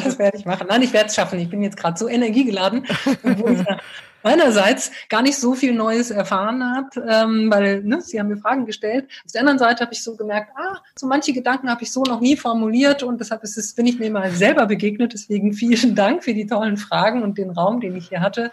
das werde ich machen. Nein, ich werde es schaffen. Ich bin jetzt gerade so energiegeladen, wo ich [LAUGHS] meinerseits gar nicht so viel Neues erfahren habe, ähm, weil ne, Sie haben mir Fragen gestellt. Auf der anderen Seite habe ich so gemerkt, ah, so manche Gedanken habe ich so noch nie formuliert und deshalb ist es, bin ich mir mal selber begegnet. Deswegen vielen Dank für die tollen Fragen und den Raum, den ich hier hatte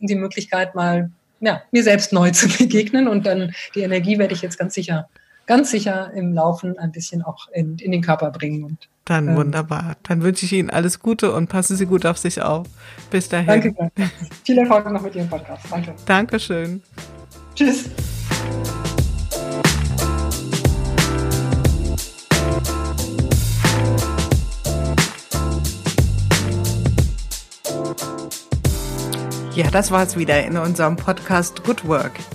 und die Möglichkeit mal ja, mir selbst neu zu [LAUGHS] begegnen und dann die Energie werde ich jetzt ganz sicher ganz sicher im Laufen ein bisschen auch in, in den Körper bringen. Und, Dann ähm, wunderbar. Dann wünsche ich Ihnen alles Gute und passen Sie gut auf sich auf. Bis dahin. Danke. Viel Erfolg noch mit Ihrem Podcast. Danke. Dankeschön. Tschüss. Ja, das war's wieder in unserem Podcast Good Work,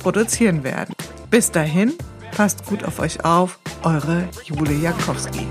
produzieren werden. Bis dahin, passt gut auf euch auf, eure Jule Jakowski.